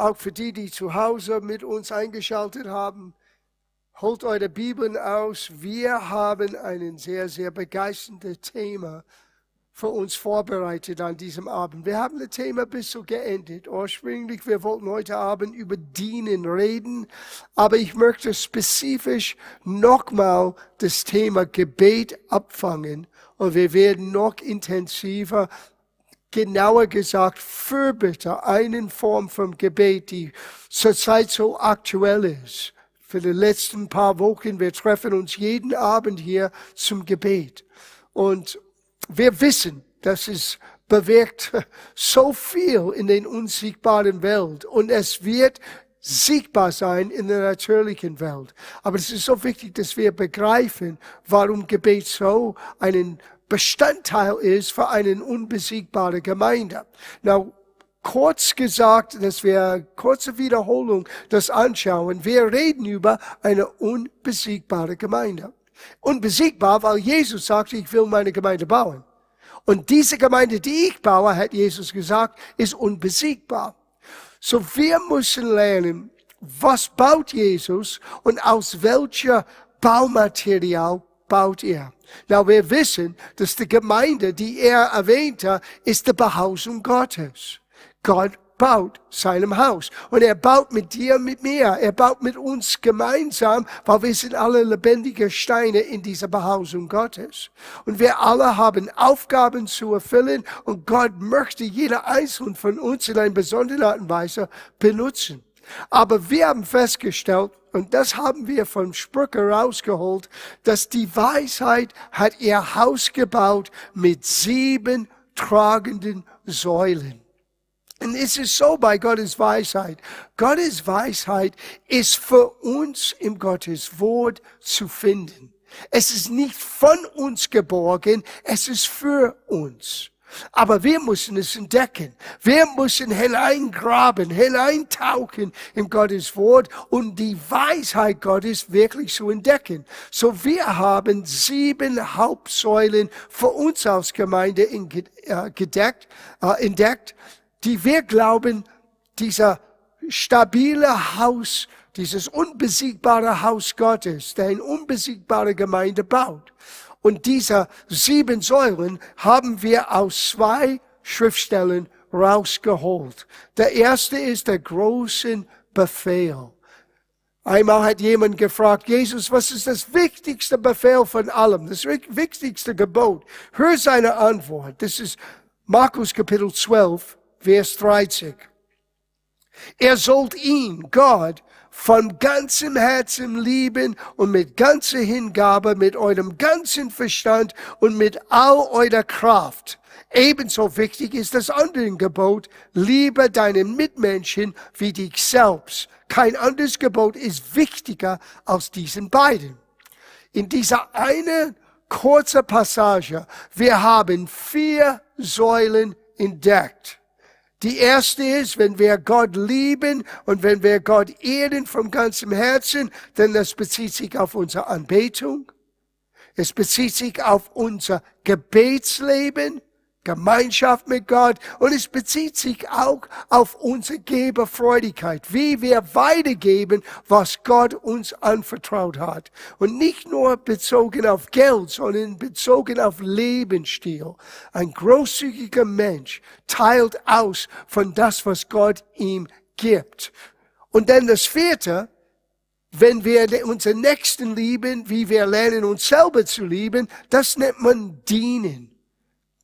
auch für die, die zu Hause mit uns eingeschaltet haben, holt eure Bibeln aus. Wir haben ein sehr, sehr begeisterndes Thema für uns vorbereitet an diesem Abend. Wir haben das Thema bis so geendet. Ursprünglich, wir wollten heute Abend über Dienen reden, aber ich möchte spezifisch nochmal das Thema Gebet abfangen und wir werden noch intensiver genauer gesagt Fürbitte, eine Form von Gebet, die zurzeit so aktuell ist. Für die letzten paar Wochen, wir treffen uns jeden Abend hier zum Gebet. Und wir wissen, dass es bewirkt so viel in den unsichtbaren Welt und es wird sichtbar sein in der natürlichen Welt. Aber es ist so wichtig, dass wir begreifen, warum Gebet so einen Bestandteil ist für eine unbesiegbare Gemeinde. Now, kurz gesagt, dass wir kurze Wiederholung das anschauen. Wir reden über eine unbesiegbare Gemeinde. Unbesiegbar, weil Jesus sagte, ich will meine Gemeinde bauen. Und diese Gemeinde, die ich baue, hat Jesus gesagt, ist unbesiegbar. So wir müssen lernen, was baut Jesus und aus welcher Baumaterial baut er. Na, wir wissen, dass die Gemeinde, die er erwähnte, ist die Behausung Gottes. Gott baut seinem Haus. Und er baut mit dir mit mir. Er baut mit uns gemeinsam, weil wir sind alle lebendige Steine in dieser Behausung Gottes. Und wir alle haben Aufgaben zu erfüllen und Gott möchte jeder einzelne von uns in einer besonderen Art und Weise benutzen. Aber wir haben festgestellt, und das haben wir von Sprüche rausgeholt, dass die Weisheit hat ihr Haus gebaut mit sieben tragenden Säulen. Und es ist so bei Gottes Weisheit. Gottes Weisheit ist für uns im Gottes Wort zu finden. Es ist nicht von uns geborgen, es ist für uns. Aber wir müssen es entdecken. Wir müssen hineingraben, hineintauchen in Gottes Wort und die Weisheit Gottes wirklich zu entdecken. So wir haben sieben Hauptsäulen für uns als Gemeinde äh, gedeckt, äh, entdeckt die wir glauben, dieser stabile Haus, dieses unbesiegbare Haus Gottes, der eine unbesiegbare Gemeinde baut. Und diese sieben Säulen haben wir aus zwei Schriftstellen rausgeholt. Der erste ist der große Befehl. Einmal hat jemand gefragt, Jesus, was ist das wichtigste Befehl von allem, das wichtigste Gebot? Hör seine Antwort. Das ist Markus Kapitel 12, Vers 30. Er sollt ihn, Gott, von ganzem Herzen lieben und mit ganzer Hingabe, mit eurem ganzen Verstand und mit all eurer Kraft. Ebenso wichtig ist das andere Gebot, liebe deinen Mitmenschen wie dich selbst. Kein anderes Gebot ist wichtiger als diesen beiden. In dieser eine kurze Passage, wir haben vier Säulen entdeckt. Die erste ist, wenn wir Gott lieben und wenn wir Gott ehren vom ganzen Herzen, denn das bezieht sich auf unsere Anbetung. Es bezieht sich auf unser Gebetsleben. Gemeinschaft mit Gott und es bezieht sich auch auf unsere Geberfreudigkeit, wie wir weitergeben, was Gott uns anvertraut hat. Und nicht nur bezogen auf Geld, sondern bezogen auf Lebensstil. Ein großzügiger Mensch teilt aus von das, was Gott ihm gibt. Und dann das vierte, wenn wir unseren Nächsten lieben, wie wir lernen, uns selber zu lieben, das nennt man dienen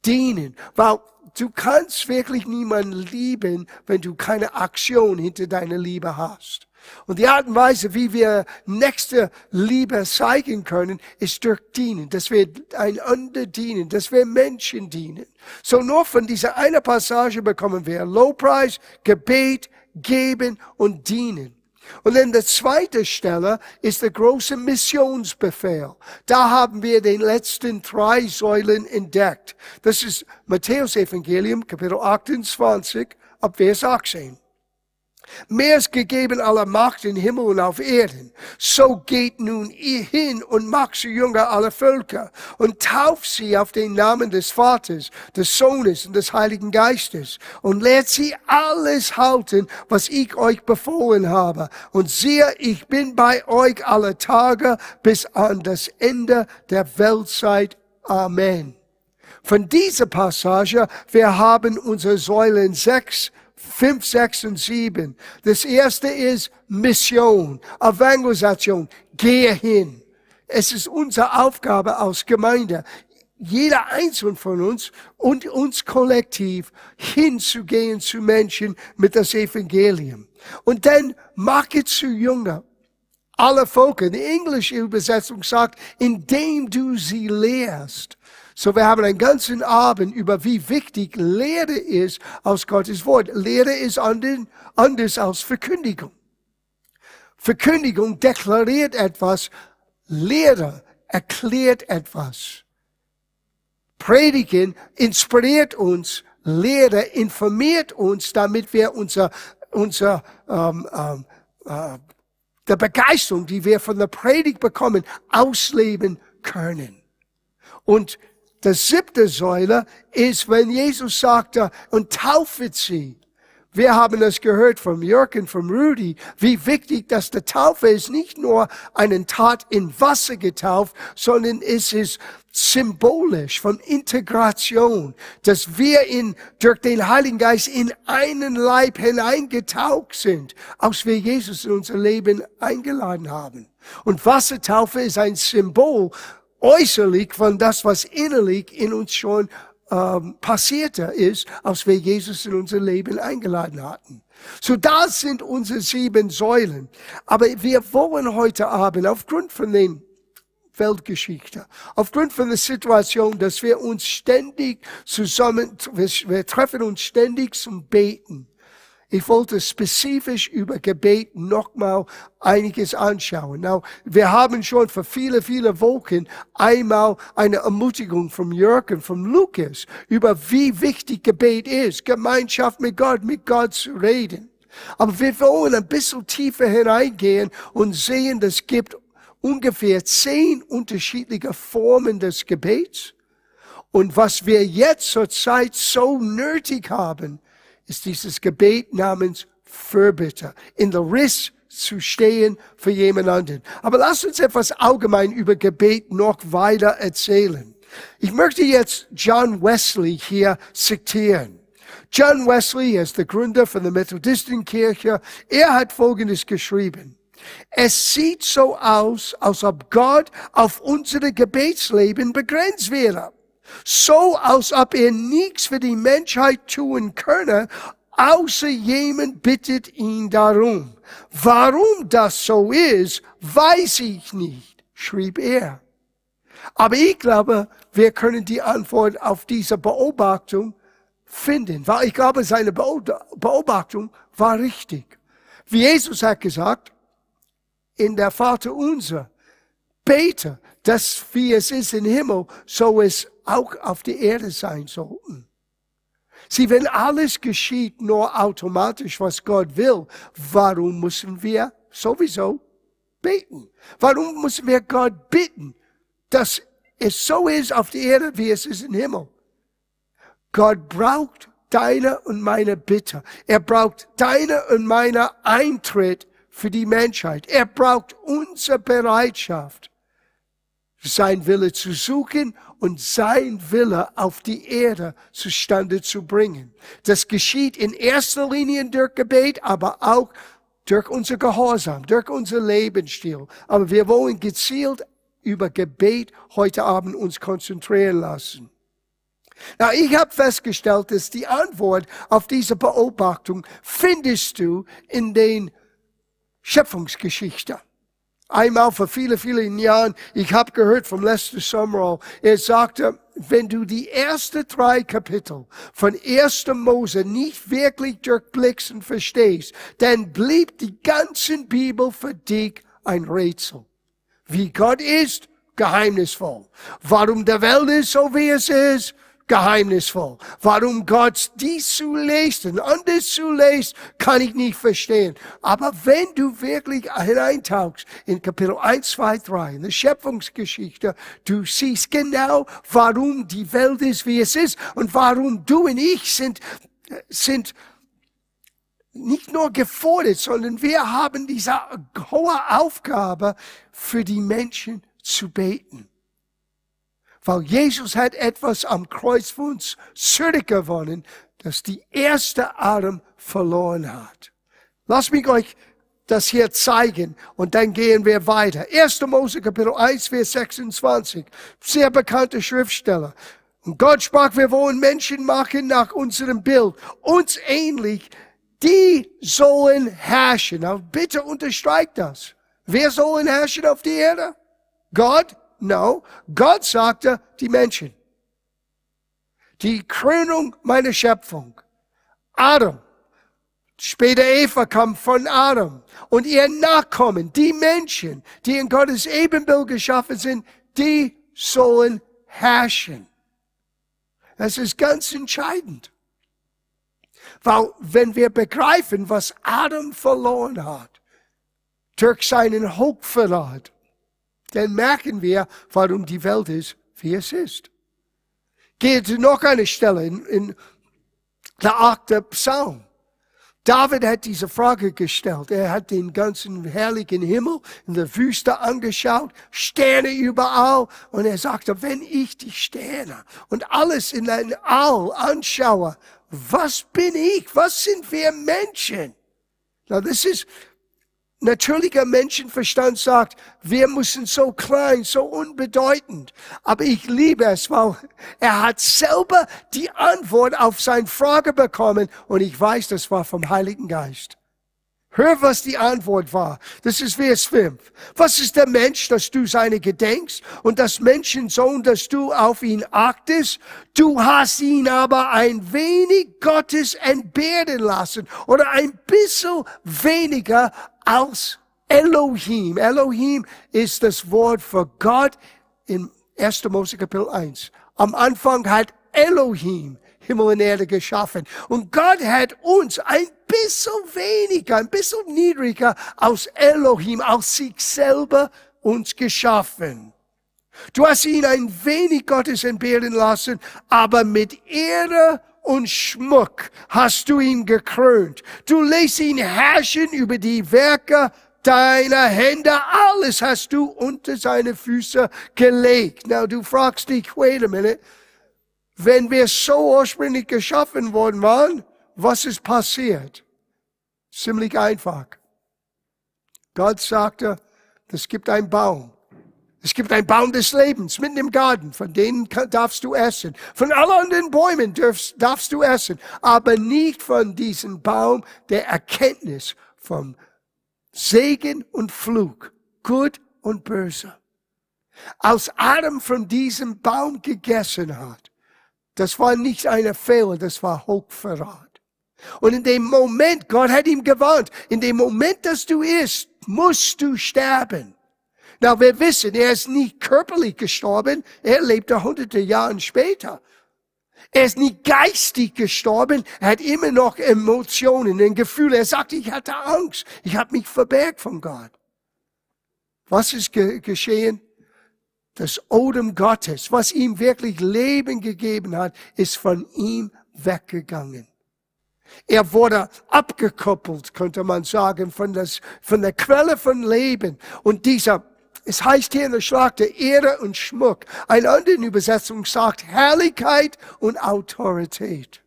dienen. Weil du kannst wirklich niemanden lieben, wenn du keine Aktion hinter deiner Liebe hast. Und die Art und Weise, wie wir nächste Liebe zeigen können, ist durch Dienen, dass wir einander dienen, dass wir Menschen dienen. So nur von dieser einer Passage bekommen wir Lowpreis, Gebet, Geben und Dienen. Und in der zweiten Stelle ist der große Missionsbefehl. Da haben wir den letzten drei Säulen entdeckt. Das ist Matthäus Evangelium, Kapitel 28, ab Vers 18. Mir ist gegeben aller Macht in Himmel und auf Erden. So geht nun ihr hin und macht zu Jünger aller Völker und tauft sie auf den Namen des Vaters, des Sohnes und des Heiligen Geistes und lehrt sie alles halten, was ich euch befohlen habe. Und siehe, ich bin bei euch alle Tage bis an das Ende der Weltzeit. Amen. Von dieser Passage, wir haben unsere Säulen sechs 5, 6 und 7. Das erste ist Mission, Evangelisation. Gehe hin. Es ist unsere Aufgabe als Gemeinde, jeder einzelne von uns und uns kollektiv hinzugehen zu Menschen mit das Evangelium. Und dann mache zu Jünger. Alle Völker. Die englische Übersetzung sagt, indem du sie lehrst. So, wir haben einen ganzen Abend über wie wichtig Lehre ist aus Gottes Wort. Lehre ist anders als Verkündigung. Verkündigung deklariert etwas, Lehre erklärt etwas. Predigen inspiriert uns, Lehre informiert uns, damit wir unser, unser ähm, ähm, äh, der Begeisterung, die wir von der Predigt bekommen, ausleben können. Und das siebte Säule ist, wenn Jesus sagte, und taufet sie. Wir haben es gehört vom Jürgen, vom Rudi, wie wichtig, dass die Taufe ist nicht nur einen Tat in Wasser getauft, sondern es ist symbolisch von Integration, dass wir in, durch den Heiligen Geist in einen Leib hineingetaucht sind, aus wir Jesus in unser Leben eingeladen haben. Und Wassertaufe ist ein Symbol äußerlich von das, was innerlich in uns schon ähm, passierte ist, als wir Jesus in unser Leben eingeladen hatten. So das sind unsere sieben Säulen. Aber wir wollen heute Abend aufgrund von den Weltgeschichte. Aufgrund von der Situation, dass wir uns ständig zusammen, wir, treffen uns ständig zum Beten. Ich wollte spezifisch über Gebet nochmal einiges anschauen. Now, wir haben schon für viele, viele Wochen einmal eine Ermutigung vom Jörg und vom Lukas über wie wichtig Gebet ist, Gemeinschaft mit Gott, mit Gott zu reden. Aber wir wollen ein bisschen tiefer hineingehen und sehen, es gibt ungefähr zehn unterschiedliche Formen des Gebets. Und was wir jetzt zur Zeit so nötig haben, ist dieses Gebet namens Fürbitte. In der Riss zu stehen für jemand anderen. Aber lass uns etwas allgemein über Gebet noch weiter erzählen. Ich möchte jetzt John Wesley hier zitieren. John Wesley ist der Gründer von der Methodistenkirche. Er hat Folgendes geschrieben. Es sieht so aus, als ob Gott auf unsere Gebetsleben begrenzt wäre so als ob er nichts für die Menschheit tun könne, außer jemand bittet ihn darum. Warum das so ist, weiß ich nicht, schrieb er. Aber ich glaube, wir können die Antwort auf diese Beobachtung finden, weil ich glaube, seine Beobachtung war richtig. Wie Jesus hat gesagt, in der Vater unser, bete, dass wie es ist im Himmel, so es auch auf der Erde sein sollten. Sie, wenn alles geschieht nur automatisch, was Gott will, warum müssen wir sowieso beten? Warum müssen wir Gott bitten, dass es so ist auf der Erde, wie es ist im Himmel? Gott braucht deine und meine Bitte. Er braucht deine und meine Eintritt für die Menschheit. Er braucht unsere Bereitschaft sein Wille zu suchen und sein Wille auf die Erde zustande zu bringen. Das geschieht in erster Linie durch Gebet, aber auch durch unser Gehorsam, durch unser Lebensstil. Aber wir wollen gezielt über Gebet heute Abend uns konzentrieren lassen. Na, ich habe festgestellt, dass die Antwort auf diese Beobachtung findest du in den Schöpfungsgeschichten. Einmal vor viele, vielen Jahren, ich habe gehört vom Lester Summerall, er sagte, wenn du die ersten drei Kapitel von 1. Mose nicht wirklich durchblickst und verstehst, dann blieb die ganze Bibel für dich ein Rätsel. Wie Gott ist, geheimnisvoll. Warum der Welt ist so, wie es ist, geheimnisvoll. Warum Gott dies zulässt und anders zulässt, kann ich nicht verstehen. Aber wenn du wirklich hineintauchst in Kapitel 1, 2, 3, in der Schöpfungsgeschichte, du siehst genau, warum die Welt ist, wie es ist und warum du und ich sind, sind nicht nur gefordert, sondern wir haben diese hohe Aufgabe, für die Menschen zu beten. Weil Jesus hat etwas am Kreuz für uns zurückgewonnen, das die erste Atem verloren hat. Lass mich euch das hier zeigen und dann gehen wir weiter. 1. Mose Kapitel 1, Vers 26. Sehr bekannte Schriftsteller. Und Gott sprach, wir wollen Menschen machen nach unserem Bild, uns ähnlich, die sollen herrschen. Aber bitte unterstreicht das. Wer sollen herrschen auf die Erde? Gott? No, Gott sagte die Menschen. Die Krönung meiner Schöpfung. Adam. Später Eva kam von Adam. Und ihr Nachkommen, die Menschen, die in Gottes Ebenbild geschaffen sind, die sollen herrschen. Das ist ganz entscheidend. Weil wenn wir begreifen, was Adam verloren hat, durch seinen Hochverrat, dann merken wir, warum die Welt ist, wie es ist. Geht noch eine Stelle in, in der achte Psalm. David hat diese Frage gestellt. Er hat den ganzen herrlichen Himmel in der Wüste angeschaut, Sterne überall. Und er sagte, wenn ich die Sterne und alles in ein All anschaue, was bin ich? Was sind wir Menschen? Na, das ist, natürlicher Menschenverstand sagt, wir müssen so klein, so unbedeutend. Aber ich liebe es, weil er hat selber die Antwort auf seine Frage bekommen und ich weiß, das war vom Heiligen Geist. Hör, was die Antwort war. Das ist Vers 5. Was ist der Mensch, dass du seine gedenkst und das Menschensohn, dass du auf ihn achtest? Du hast ihn aber ein wenig Gottes entbehren lassen oder ein bisschen weniger als Elohim. Elohim ist das Wort für Gott in 1. Mose Kapitel 1. Am Anfang hat Elohim Himmel und Erde geschaffen. Und Gott hat uns ein bisschen weniger, ein bisschen niedriger aus Elohim, aus sich selber uns geschaffen. Du hast ihn ein wenig Gottes entbehren lassen, aber mit Ehre und Schmuck hast du ihn gekrönt. Du lässt ihn herrschen über die Werke deiner Hände. Alles hast du unter seine Füße gelegt. Now du fragst dich, wait a minute, wenn wir so ursprünglich geschaffen worden waren, was ist passiert? Ziemlich einfach. Gott sagte, es gibt einen Baum. Es gibt einen Baum des Lebens mitten im Garten, von denen darfst du essen. Von allen anderen Bäumen darfst, darfst du essen, aber nicht von diesem Baum der Erkenntnis vom Segen und Flug, gut und böse. Als Adam von diesem Baum gegessen hat, das war nicht eine Fehler, das war Hochverrat. Und in dem Moment, Gott hat ihm gewarnt, in dem Moment, dass du isst, musst du sterben. Na, wir wissen, er ist nicht körperlich gestorben, er lebte hunderte Jahre später. Er ist nicht geistig gestorben, er hat immer noch Emotionen, ein Gefühl. Er sagt, ich hatte Angst, ich habe mich verbergt von Gott. Was ist ge geschehen? Das Odem Gottes, was ihm wirklich Leben gegeben hat, ist von ihm weggegangen. Er wurde abgekoppelt, könnte man sagen, von, das, von der Quelle von Leben. Und dieser es heißt hier in der Schlacht der Ehre und Schmuck. Eine andere Übersetzung sagt Herrlichkeit und Autorität.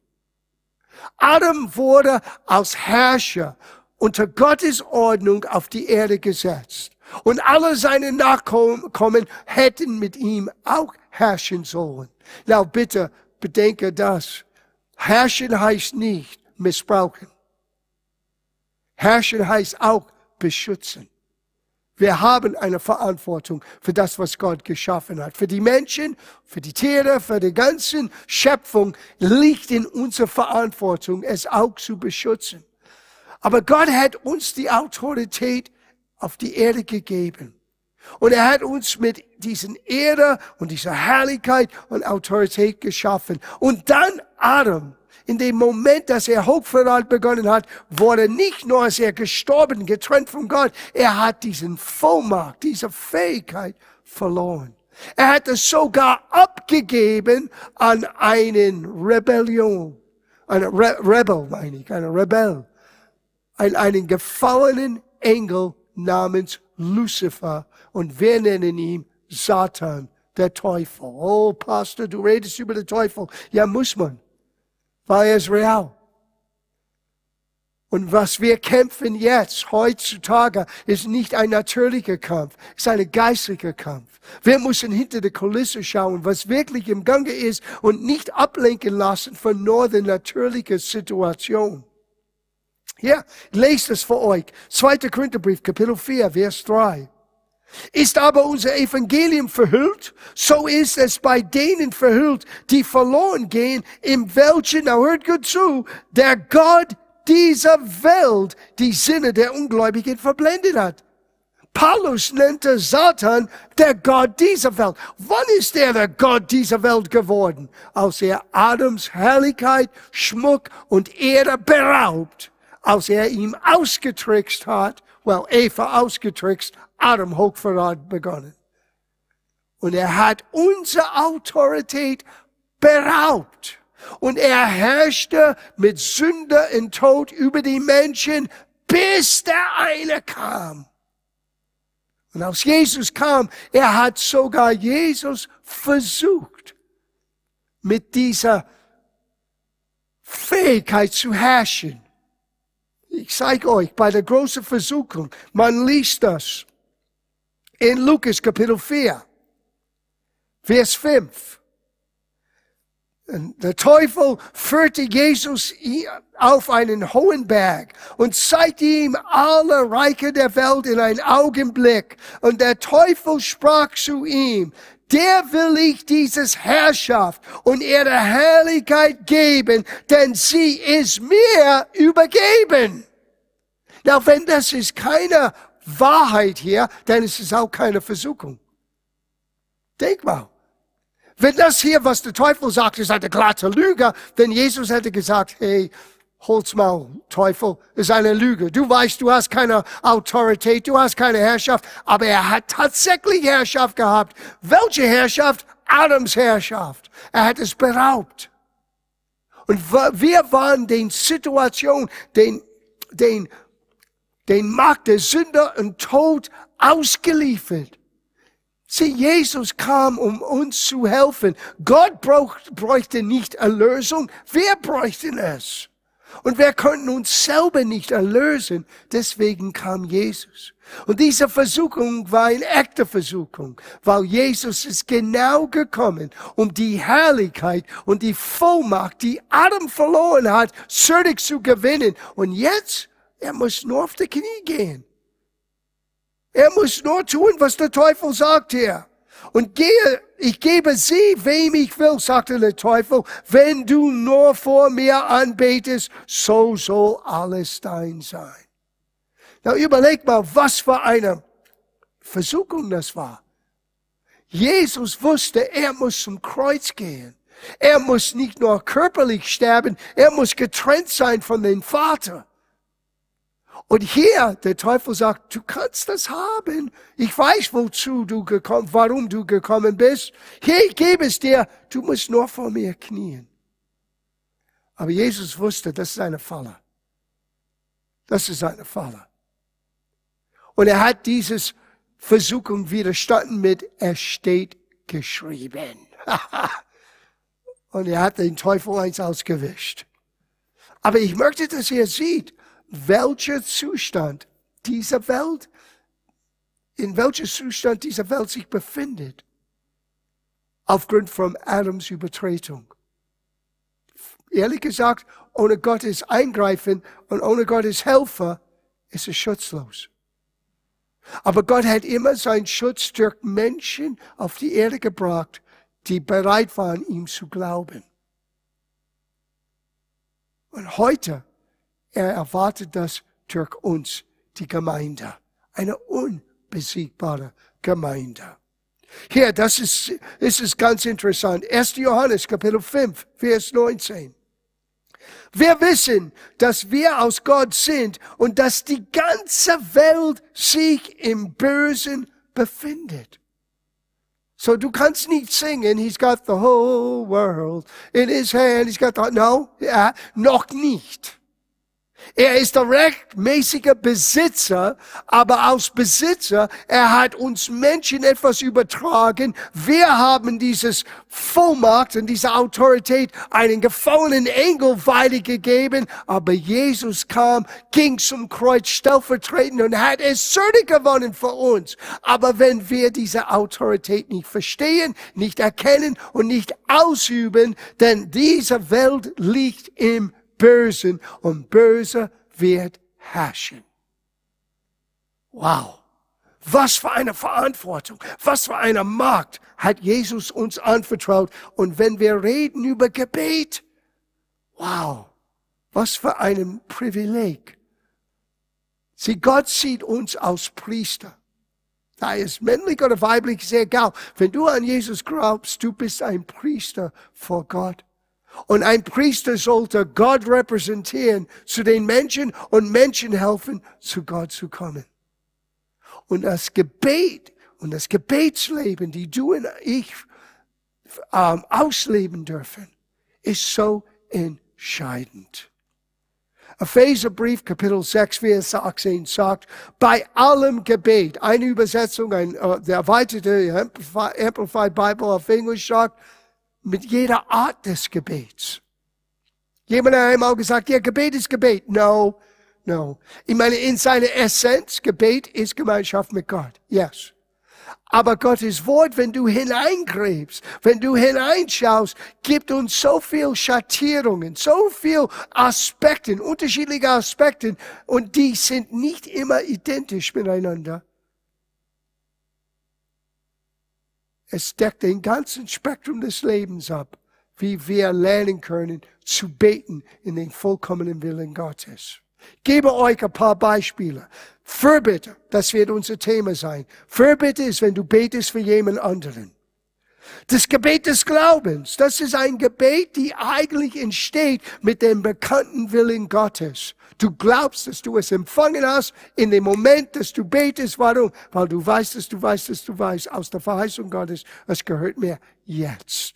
Adam wurde als Herrscher unter Gottes Ordnung auf die Erde gesetzt. Und alle seine Nachkommen hätten mit ihm auch herrschen sollen. Na bitte bedenke das. Herrschen heißt nicht missbrauchen. Herrschen heißt auch beschützen. Wir haben eine Verantwortung für das, was Gott geschaffen hat. Für die Menschen, für die Tiere, für die ganze Schöpfung liegt in unserer Verantwortung, es auch zu beschützen. Aber Gott hat uns die Autorität auf die Erde gegeben. Und er hat uns mit diesen Ehre und dieser Herrlichkeit und Autorität geschaffen. Und dann Adam, in dem Moment, dass er Hochverrat begonnen hat, wurde nicht nur, als er gestorben, getrennt von Gott, er hat diesen Vollmacht, diese Fähigkeit verloren. Er hat es sogar abgegeben an einen Rebellion, eine Re Rebel, meine ich, eine Rebell, an einen gefallenen Engel namens Lucifer und wir nennen ihn Satan, der Teufel. Oh, Pastor, du redest über den Teufel. Ja, muss man, ist real. Und was wir kämpfen jetzt, heutzutage, ist nicht ein natürlicher Kampf, ist ein geistlicher Kampf. Wir müssen hinter der Kulisse schauen, was wirklich im Gange ist und nicht ablenken lassen von nur der natürlichen Situation. Ja, lest es für euch. 2. Korintherbrief, Kapitel 4, Vers 3. Ist aber unser Evangelium verhüllt, so ist es bei denen verhüllt, die verloren gehen, im welchen, na hört gut zu, der Gott dieser Welt die Sinne der Ungläubigen verblendet hat. Paulus nannte Satan der Gott dieser Welt. Wann ist er der Gott dieser Welt geworden? Als er Adams Herrlichkeit, Schmuck und Ehre beraubt, als er ihm ausgetrickst hat, well, Eva ausgetrickst, Adam Hochverrat begonnen. Und er hat unsere Autorität beraubt. Und er herrschte mit Sünde und Tod über die Menschen, bis der eine kam. Und als Jesus kam, er hat sogar Jesus versucht, mit dieser Fähigkeit zu herrschen. Ich zeige euch bei der großen Versuchung, man liest das in Lukas Kapitel 4, Vers 5. Der Teufel führte Jesus auf einen hohen Berg und zeigte ihm alle Reiche der Welt in einen Augenblick. Und der Teufel sprach zu ihm, der will ich dieses Herrschaft und ihre Herrlichkeit geben, denn sie ist mir übergeben. Na, wenn das ist keine Wahrheit hier, dann ist es auch keine Versuchung. Denk mal. Wenn das hier, was der Teufel sagt, ist eine glatte Lüge, denn Jesus hätte gesagt, hey, hol's mal, Teufel, ist eine Lüge. Du weißt, du hast keine Autorität, du hast keine Herrschaft, aber er hat tatsächlich Herrschaft gehabt. Welche Herrschaft? Adams Herrschaft. Er hat es beraubt. Und wir waren den Situation, den, den, den Macht der Sünder und Tod ausgeliefert. Sieh, Jesus kam, um uns zu helfen. Gott bräuchte nicht Erlösung, wir bräuchten es. Und wir könnten uns selber nicht erlösen, deswegen kam Jesus. Und diese Versuchung war eine echte Versuchung, weil Jesus ist genau gekommen, um die Herrlichkeit und die Vollmacht, die Adam verloren hat, zurück zu gewinnen. Und jetzt, er muss nur auf die Knie gehen. Er muss nur tun, was der Teufel sagt hier. Und gehe, ich gebe sie, wem ich will, sagte der Teufel, wenn du nur vor mir anbetest, so soll alles dein sein. Na, überleg mal, was für eine Versuchung das war. Jesus wusste, er muss zum Kreuz gehen. Er muss nicht nur körperlich sterben, er muss getrennt sein von dem Vater. Und hier, der Teufel sagt, du kannst das haben. Ich weiß, wozu du gekommen, warum du gekommen bist. Hier, ich gebe es dir. Du musst nur vor mir knien. Aber Jesus wusste, das ist eine Falle. Das ist eine Falle. Und er hat dieses Versuchung widerstanden mit, es steht geschrieben. Und er hat den Teufel eins ausgewischt. Aber ich möchte, dass ihr seht, welcher Zustand dieser Welt, in welcher Zustand dieser Welt sich befindet, aufgrund von Adams Übertretung. Ehrlich gesagt, ohne Gottes Eingreifen und ohne Gottes Helfer ist es schutzlos. Aber Gott hat immer seinen Schutz durch Menschen auf die Erde gebracht, die bereit waren, ihm zu glauben. Und heute er erwartet das durch uns, die Gemeinde. Eine unbesiegbare Gemeinde. Hier, das ist, das ist ganz interessant. 1. Johannes, Kapitel 5, Vers 19. Wir wissen, dass wir aus Gott sind und dass die ganze Welt sich im Bösen befindet. So du kannst nicht singen, he's got the whole world in his hand, he's got the, no, ja, noch nicht. Er ist der rechtmäßige Besitzer, aber als Besitzer, er hat uns Menschen etwas übertragen. Wir haben dieses Vollmacht und diese Autorität einen gefallenen Engel weitergegeben, aber Jesus kam, ging zum Kreuz stellvertretend und hat es zürnig gewonnen für uns. Aber wenn wir diese Autorität nicht verstehen, nicht erkennen und nicht ausüben, denn diese Welt liegt im Bösen und Böse wird herrschen. Wow. Was für eine Verantwortung, was für eine Macht hat Jesus uns anvertraut. Und wenn wir reden über Gebet, wow, was für ein Privileg. Sieh, Gott sieht uns als Priester. Da ist männlich oder weiblich, sehr egal. Wenn du an Jesus glaubst, du bist ein Priester vor Gott. Und ein Priester sollte Gott repräsentieren zu den Menschen und Menschen helfen, zu Gott zu kommen. Und das Gebet und das Gebetsleben, die du und ich ähm, ausleben dürfen, ist so entscheidend. Epheserbrief Kapitel 6, Vers 18 sagt, bei allem Gebet, eine Übersetzung, ein, uh, der erweiterte Amplified Bible auf Englisch sagt, mit jeder Art des Gebets. Jemand hat einmal gesagt, ja, Gebet ist Gebet. No, no. Ich meine, in seiner Essenz, Gebet ist Gemeinschaft mit Gott. Yes. Aber Gottes Wort, wenn du hineingräbst, wenn du hineinschaust, gibt uns so viel Schattierungen, so viel Aspekte, unterschiedliche Aspekte, und die sind nicht immer identisch miteinander. Es deckt den ganzen Spektrum des Lebens ab, wie wir lernen können zu beten in den vollkommenen Willen Gottes. Ich gebe euch ein paar Beispiele. Fürbitte, das wird unser Thema sein. Fürbitte ist, wenn du betest für jemand anderen. Das Gebet des Glaubens, das ist ein Gebet, die eigentlich entsteht mit dem bekannten Willen Gottes. Du glaubst, dass du es empfangen hast in dem Moment, dass du betest. Warum? Weil du weißt, dass du weißt, dass du weißt, aus der Verheißung Gottes, es gehört mir jetzt.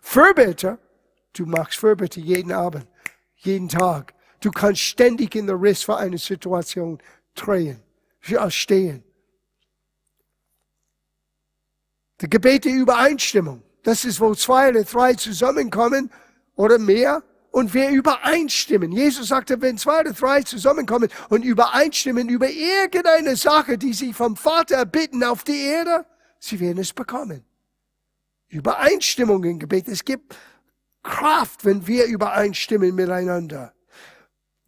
Fürbitte, du machst Fürbitte jeden Abend, jeden Tag. Du kannst ständig in der Riss für eine Situation drehen, stehen. Die Gebete Übereinstimmung, das ist, wo zwei oder drei zusammenkommen oder mehr und wir übereinstimmen. Jesus sagte, wenn zwei oder drei zusammenkommen und übereinstimmen über irgendeine Sache, die sie vom Vater erbitten auf die Erde, sie werden es bekommen. Übereinstimmung im Gebet. Es gibt Kraft, wenn wir übereinstimmen miteinander.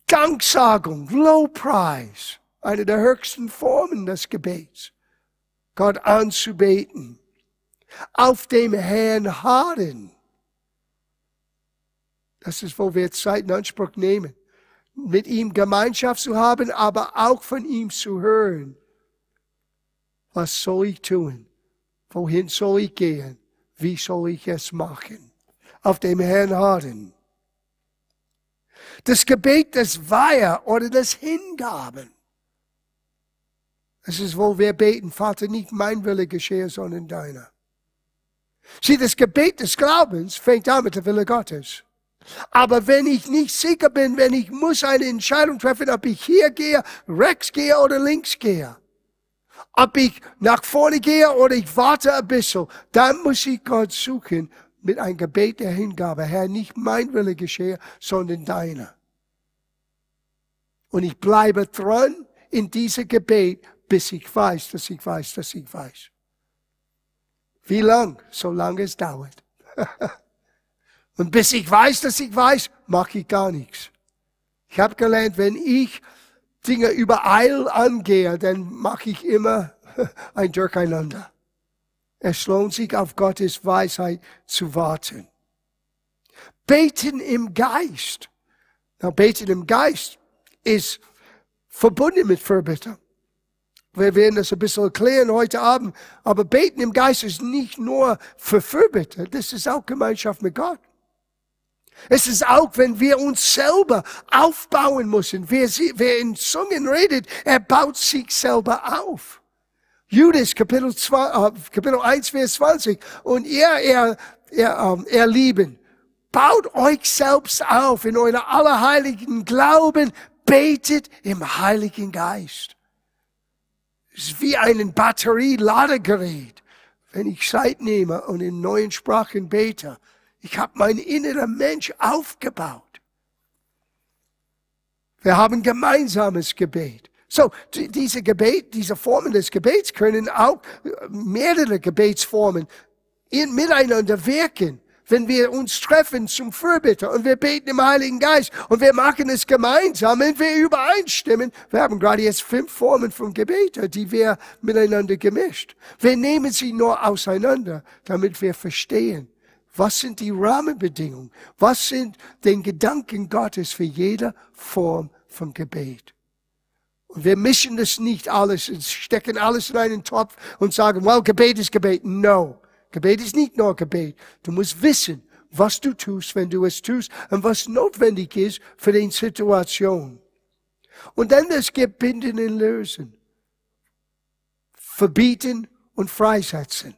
Danksagung, Lowpreis, eine der höchsten Formen des Gebets. Gott anzubeten. Auf dem Herrn harren. Das ist, wo wir Zeit in Anspruch nehmen, mit ihm Gemeinschaft zu haben, aber auch von ihm zu hören. Was soll ich tun? Wohin soll ich gehen? Wie soll ich es machen? Auf dem Herrn harren. Das Gebet des Weiher oder des Hingaben. Das ist, wo wir beten, Vater, nicht mein Wille geschehe, sondern deiner. Sieh, das Gebet des Glaubens fängt an mit der Wille Gottes. Aber wenn ich nicht sicher bin, wenn ich muss eine Entscheidung treffen, ob ich hier gehe, rechts gehe oder links gehe, ob ich nach vorne gehe oder ich warte ein bisschen, dann muss ich Gott suchen mit einem Gebet der Hingabe. Herr, nicht mein Wille geschehe, sondern deiner. Und ich bleibe dran in diesem Gebet, bis ich weiß, dass ich weiß, dass ich weiß. Wie lang? Solange es dauert. Und bis ich weiß, dass ich weiß, mache ich gar nichts. Ich habe gelernt, wenn ich Dinge übereil angehe, dann mache ich immer ein Durcheinander. Es lohnt sich auf Gottes Weisheit zu warten. Beten im Geist. Na, beten im Geist ist verbunden mit Fürbitte. Wir werden das ein bisschen erklären heute Abend. Aber beten im Geist ist nicht nur für Fürbitte, das ist auch Gemeinschaft mit Gott. Es ist auch, wenn wir uns selber aufbauen müssen. Wer, wer in Zungen redet, er baut sich selber auf. Judas, Kapitel, 2, äh, Kapitel 1, Vers 20. Und ihr, ihr, ihr, ähm, ihr Lieben, baut euch selbst auf in eurer allerheiligen Glauben, betet im Heiligen Geist. Es ist wie ein Batterieladegerät. Wenn ich Zeit nehme und in neuen Sprachen bete, ich habe mein innerer Mensch aufgebaut. Wir haben gemeinsames Gebet. So, diese Gebet, diese Formen des Gebets können auch mehrere Gebetsformen in, miteinander wirken. Wenn wir uns treffen zum Fürbitte und wir beten im Heiligen Geist und wir machen es gemeinsam und wir übereinstimmen. Wir haben gerade jetzt fünf Formen von Gebete, die wir miteinander gemischt. Wir nehmen sie nur auseinander, damit wir verstehen, was sind die Rahmenbedingungen? Was sind den Gedanken Gottes für jede Form von Gebet? Und wir mischen das nicht alles, stecken alles in einen Topf und sagen, well, Gebet ist Gebet. No. Gebet ist nicht nur Gebet. Du musst wissen, was du tust, wenn du es tust und was notwendig ist für die Situation. Und dann das Gebinden und Lösen. Verbieten und freisetzen.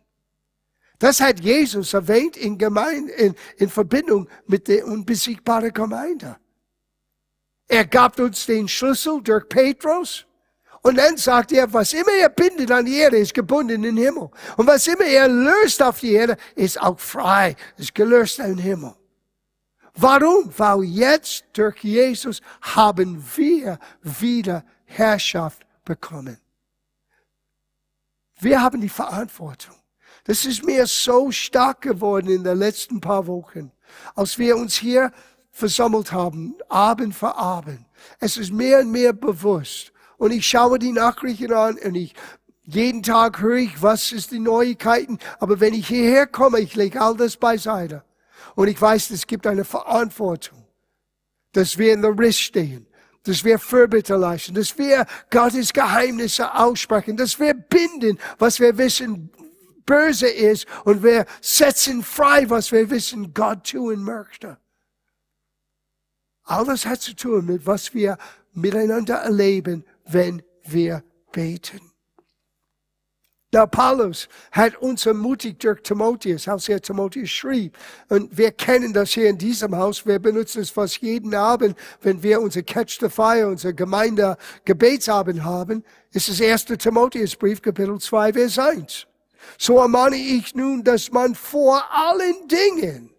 Das hat Jesus erwähnt in, Gemeinde, in, in Verbindung mit der unbesiegbaren Gemeinde. Er gab uns den Schlüssel durch Petrus. Und dann sagt er, was immer er bindet an die Erde, ist gebunden im Himmel. Und was immer er löst auf die Erde, ist auch frei, ist gelöst im Himmel. Warum? Weil jetzt durch Jesus haben wir wieder Herrschaft bekommen. Wir haben die Verantwortung. Das ist mir so stark geworden in den letzten paar Wochen, als wir uns hier versammelt haben, Abend für Abend. Es ist mehr und mehr bewusst. Und ich schaue die Nachrichten an und ich, jeden Tag höre ich, was ist die Neuigkeiten. Aber wenn ich hierher komme, ich lege all das beiseite. Und ich weiß, es gibt eine Verantwortung, dass wir in der Riss stehen dass wir Fürbitte leisten, dass wir Gottes Geheimnisse aussprechen, dass wir binden, was wir wissen, böse ist und wir setzen frei, was wir wissen, Gott tun möchte. Alles hat zu tun mit, was wir miteinander erleben, wenn wir beten. Der Paulus hat uns ermutigt durch Timotheus, als er Timotheus schrieb. Und wir kennen das hier in diesem Haus. Wir benutzen es fast jeden Abend, wenn wir unser Catch the Fire, unser Gemeinde Gebetsabend haben. Es ist 1. Timotheusbrief, Kapitel 2, Vers 1. So ermahne ich nun, dass man vor allen Dingen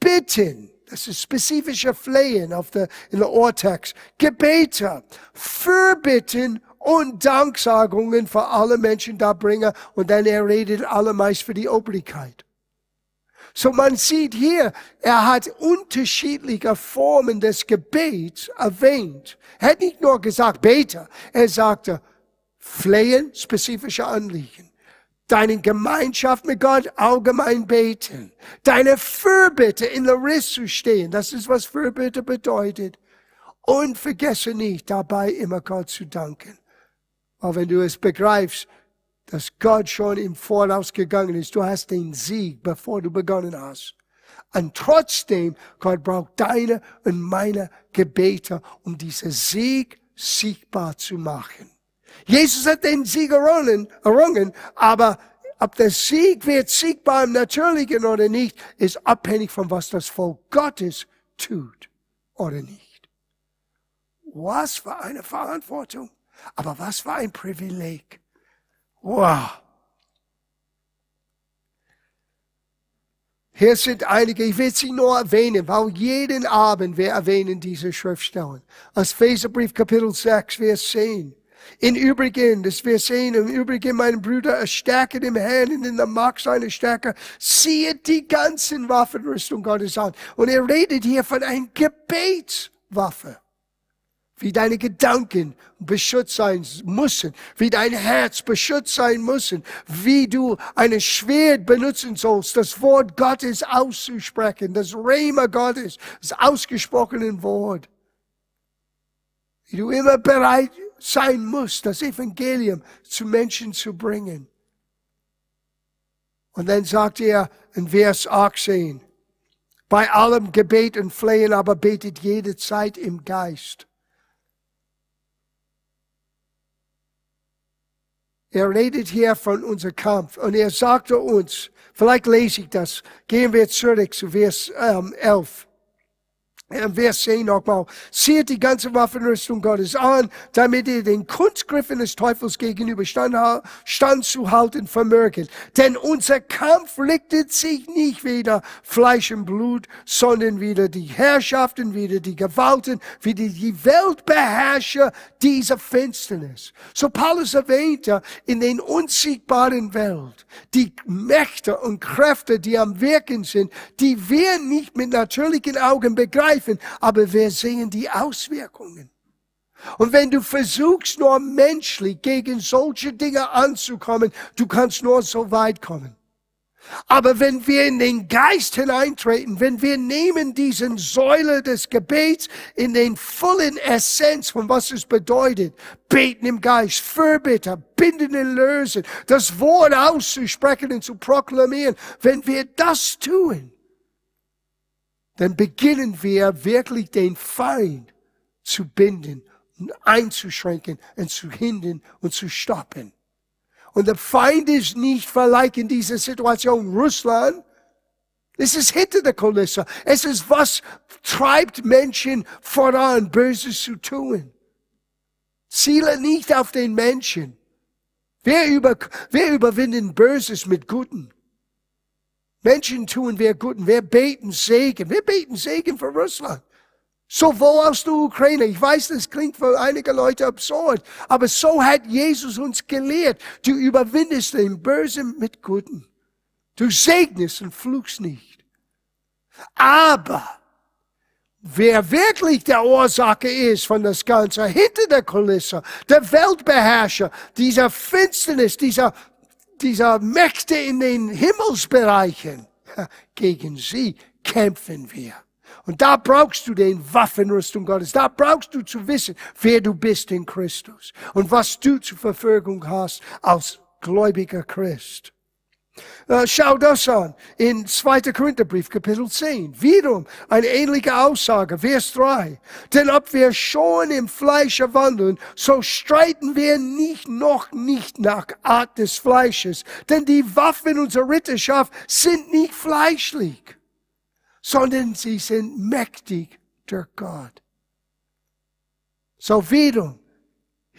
bitten, das ist spezifische Flehen auf der, in der Ohrtext, Gebete, Fürbitten und Danksagungen für alle Menschen da bringe und dann er redet allermeist für die Obrigkeit. So man sieht hier, er hat unterschiedliche Formen des Gebets erwähnt. Er hat nicht nur gesagt, bete, er sagte, flehen, spezifische Anliegen deine Gemeinschaft mit Gott allgemein beten, deine Fürbitte in der Riss zu stehen, das ist, was Fürbitte bedeutet. Und vergesse nicht, dabei immer Gott zu danken. Aber wenn du es begreifst, dass Gott schon im Voraus gegangen ist, du hast den Sieg, bevor du begonnen hast. Und trotzdem, Gott braucht deine und meine Gebete, um diesen Sieg sichtbar zu machen. Jesus hat den Sieg errungen, errungen, aber ob der Sieg wird siegbar im Natürlichen oder nicht, ist abhängig von was das Volk Gottes tut oder nicht. Was für eine Verantwortung, aber was für ein Privileg. Wow. Hier sind einige, ich will sie nur erwähnen, weil jeden Abend wir erwähnen diese Schriftstellen. Als Feserbrief Kapitel 6, Vers 10. In Übrigen, das wir sehen, im Übrigen, meine Brüder, stärke dem Herrn in der Macht seiner Stärke, zieht die ganzen Waffenrüstung Gottes an. Und er redet hier von einer Gebetswaffe. Wie deine Gedanken beschützt sein müssen, wie dein Herz beschützt sein müssen, wie du ein Schwert benutzen sollst, das Wort Gottes auszusprechen, das Rema Gottes, das ausgesprochene Wort. Wie du immer bereit sein muss, das Evangelium zu Menschen zu bringen. Und dann sagt er in Vers 18, bei allem Gebet und Flehen aber betet jede Zeit im Geist. Er redet hier von unserem Kampf und er sagte uns, vielleicht lese ich das, gehen wir zurück zu Vers ähm, 11. Vers 10 nochmal. Zieht die ganze Waffenrüstung Gottes an, damit ihr den Kunstgriffen des Teufels gegenüber stand, stand zu halten vermöget. Denn unser Kampf richtet sich nicht wieder Fleisch und Blut, sondern wieder die Herrschaften, wieder die Gewalten, wieder die Weltbeherrscher dieser Finsternis. So Paulus erwähnte, in den unsiegbaren Welt, die Mächte und Kräfte, die am Wirken sind, die wir nicht mit natürlichen Augen begreifen, begreifen, aber wir sehen die Auswirkungen. Und wenn du versuchst, nur menschlich gegen solche Dinge anzukommen, du kannst nur so weit kommen. Aber wenn wir in den Geist hineintreten, wenn wir nehmen diesen Säule des Gebets in den vollen Essenz von was es bedeutet, beten im Geist, Fürbitter, binden und lösen, das Wort auszusprechen und zu proklamieren, wenn wir das tun, dann beginnen wir wirklich den Feind zu binden und einzuschränken und zu hindern und zu stoppen. Und der Feind ist nicht vielleicht in dieser Situation Russland. Es ist hinter der Kulisse. Es ist was treibt Menschen voran, Böses zu tun. Ziele nicht auf den Menschen. Wer, über, wer überwinden Böses mit Guten? Menschen tun wir Guten. Wir beten Segen. Wir beten Segen für Russland. Sowohl aus der Ukraine. Ich weiß, das klingt für einige Leute absurd. Aber so hat Jesus uns gelehrt. Du überwindest den Bösen mit Guten. Du segnest und fluchst nicht. Aber wer wirklich der Ursache ist von das Ganze, hinter der Kulisse, der Weltbeherrscher, dieser Finsternis, dieser dieser Mächte in den Himmelsbereichen, gegen sie kämpfen wir. Und da brauchst du den Waffenrüstung Gottes. Da brauchst du zu wissen, wer du bist in Christus und was du zur Verfügung hast als gläubiger Christ. Äh, schau das an in 2. Korintherbrief, Kapitel 10. Wiederum eine ähnliche Aussage, Vers 3. Denn ob wir schon im Fleische wandeln, so streiten wir nicht noch nicht nach Art des Fleisches. Denn die Waffen unserer Ritterschaft sind nicht fleischlich, sondern sie sind mächtig durch Gott. So wiederum,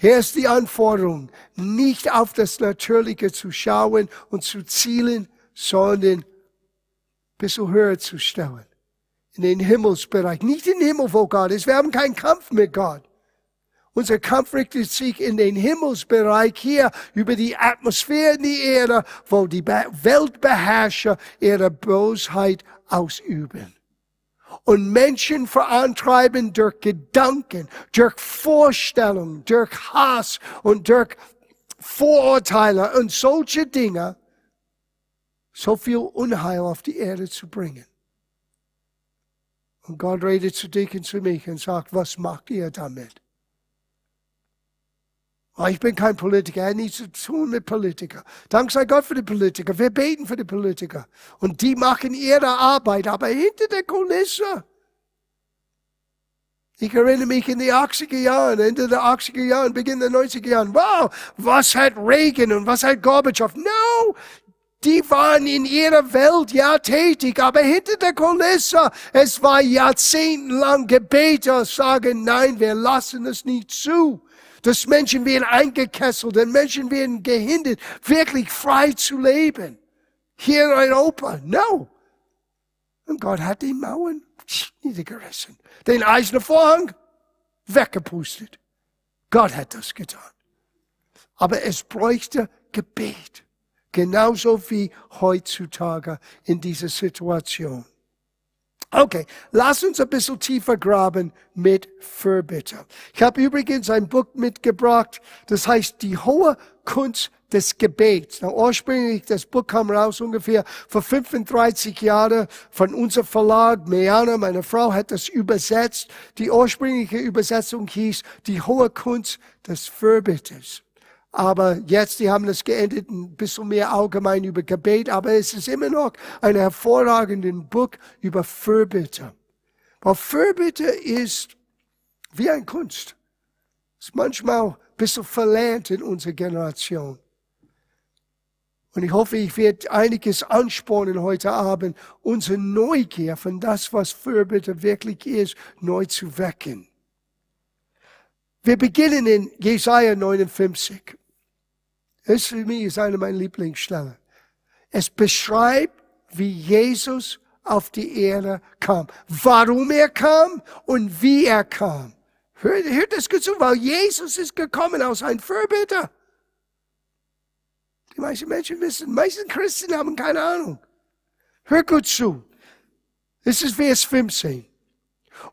hier ist die Anforderung, nicht auf das Natürliche zu schauen und zu zielen, sondern ein bisschen höher zu stellen. In den Himmelsbereich. Nicht in den Himmel, wo Gott ist. Wir haben keinen Kampf mit Gott. Unser Kampf richtet sich in den Himmelsbereich hier über die Atmosphäre in die Erde, wo die Weltbeherrscher ihre Bosheit ausüben und Menschen verantreiben durch Gedanken, durch Vorstellungen, durch Hass und durch Vorurteile und solche Dinge, so viel Unheil auf die Erde zu bringen. Und Gott redet zu dich und zu mich und sagt, was macht ihr damit? Oh, ich bin kein Politiker, er hat nichts zu tun mit Politiker. Dank sei Gott für die Politiker. Wir beten für die Politiker. Und die machen ihre Arbeit, aber hinter der Kulisse. Ich erinnere mich in die 80er Jahren, Ende der 80er Jahren, Beginn der 90er Jahren. Wow, was hat Reagan und was hat Gorbatschow? No, die waren in ihrer Welt ja tätig, aber hinter der Kulisse, es war jahrzehntelang Gebete, sagen, nein, wir lassen es nicht zu dass Menschen werden eingekesselt und Menschen werden gehindert, wirklich frei zu leben. Hier in Europa, no. Und Gott hat die Mauern niedergerissen. Den eisernen Vorhang weggepustet. Gott hat das getan. Aber es bräuchte Gebet. Genauso wie heutzutage in dieser Situation. Okay, lass uns ein bisschen tiefer graben mit Fürbitte. Ich habe übrigens ein Buch mitgebracht, das heißt Die hohe Kunst des Gebets. Na, ursprünglich, das Buch kam raus ungefähr vor 35 Jahren von unserem Verlag. Meana, meine Frau, hat das übersetzt. Die ursprüngliche Übersetzung hieß Die hohe Kunst des Fürbittes. Aber jetzt, die haben das geendet ein bisschen mehr allgemein über Gebet, aber es ist immer noch ein hervorragendes Buch über Fürbitte. Weil Fürbitte ist wie ein Kunst. Ist manchmal ein bisschen verlernt in unserer Generation. Und ich hoffe, ich werde einiges anspornen heute Abend, unsere Neugier von das, was Fürbitte wirklich ist, neu zu wecken. Wir beginnen in Jesaja 59. Das für mich ist eine meiner Lieblingsstellen. Es beschreibt, wie Jesus auf die Erde kam. Warum er kam und wie er kam. Hört, hört das gut zu, weil Jesus ist gekommen aus einem Fürbitter. Die meisten Menschen wissen, die meisten Christen haben keine Ahnung. Hört gut zu. Das ist Vers 15.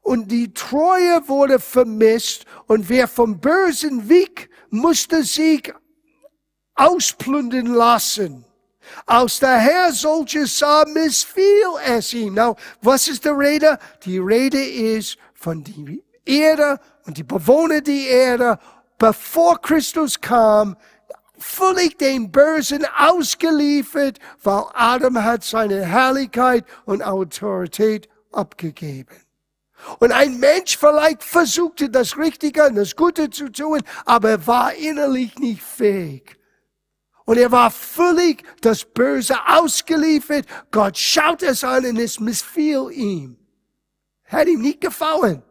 Und die Treue wurde vermisst und wer vom bösen Weg musste sich ausplündern lassen. Aus der Herr solches sah missfiel es ihm. Now, was ist die Rede? Die Rede ist von die Erde und die Bewohner der Erde, bevor Christus kam, völlig den Bösen ausgeliefert, weil Adam hat seine Herrlichkeit und Autorität abgegeben. Und ein Mensch vielleicht versuchte das Richtige und das Gute zu tun, aber er war innerlich nicht fähig. Und er war völlig das Böse ausgeliefert. Gott schaut es an und es missfiel ihm. Hat ihm nicht gefallen.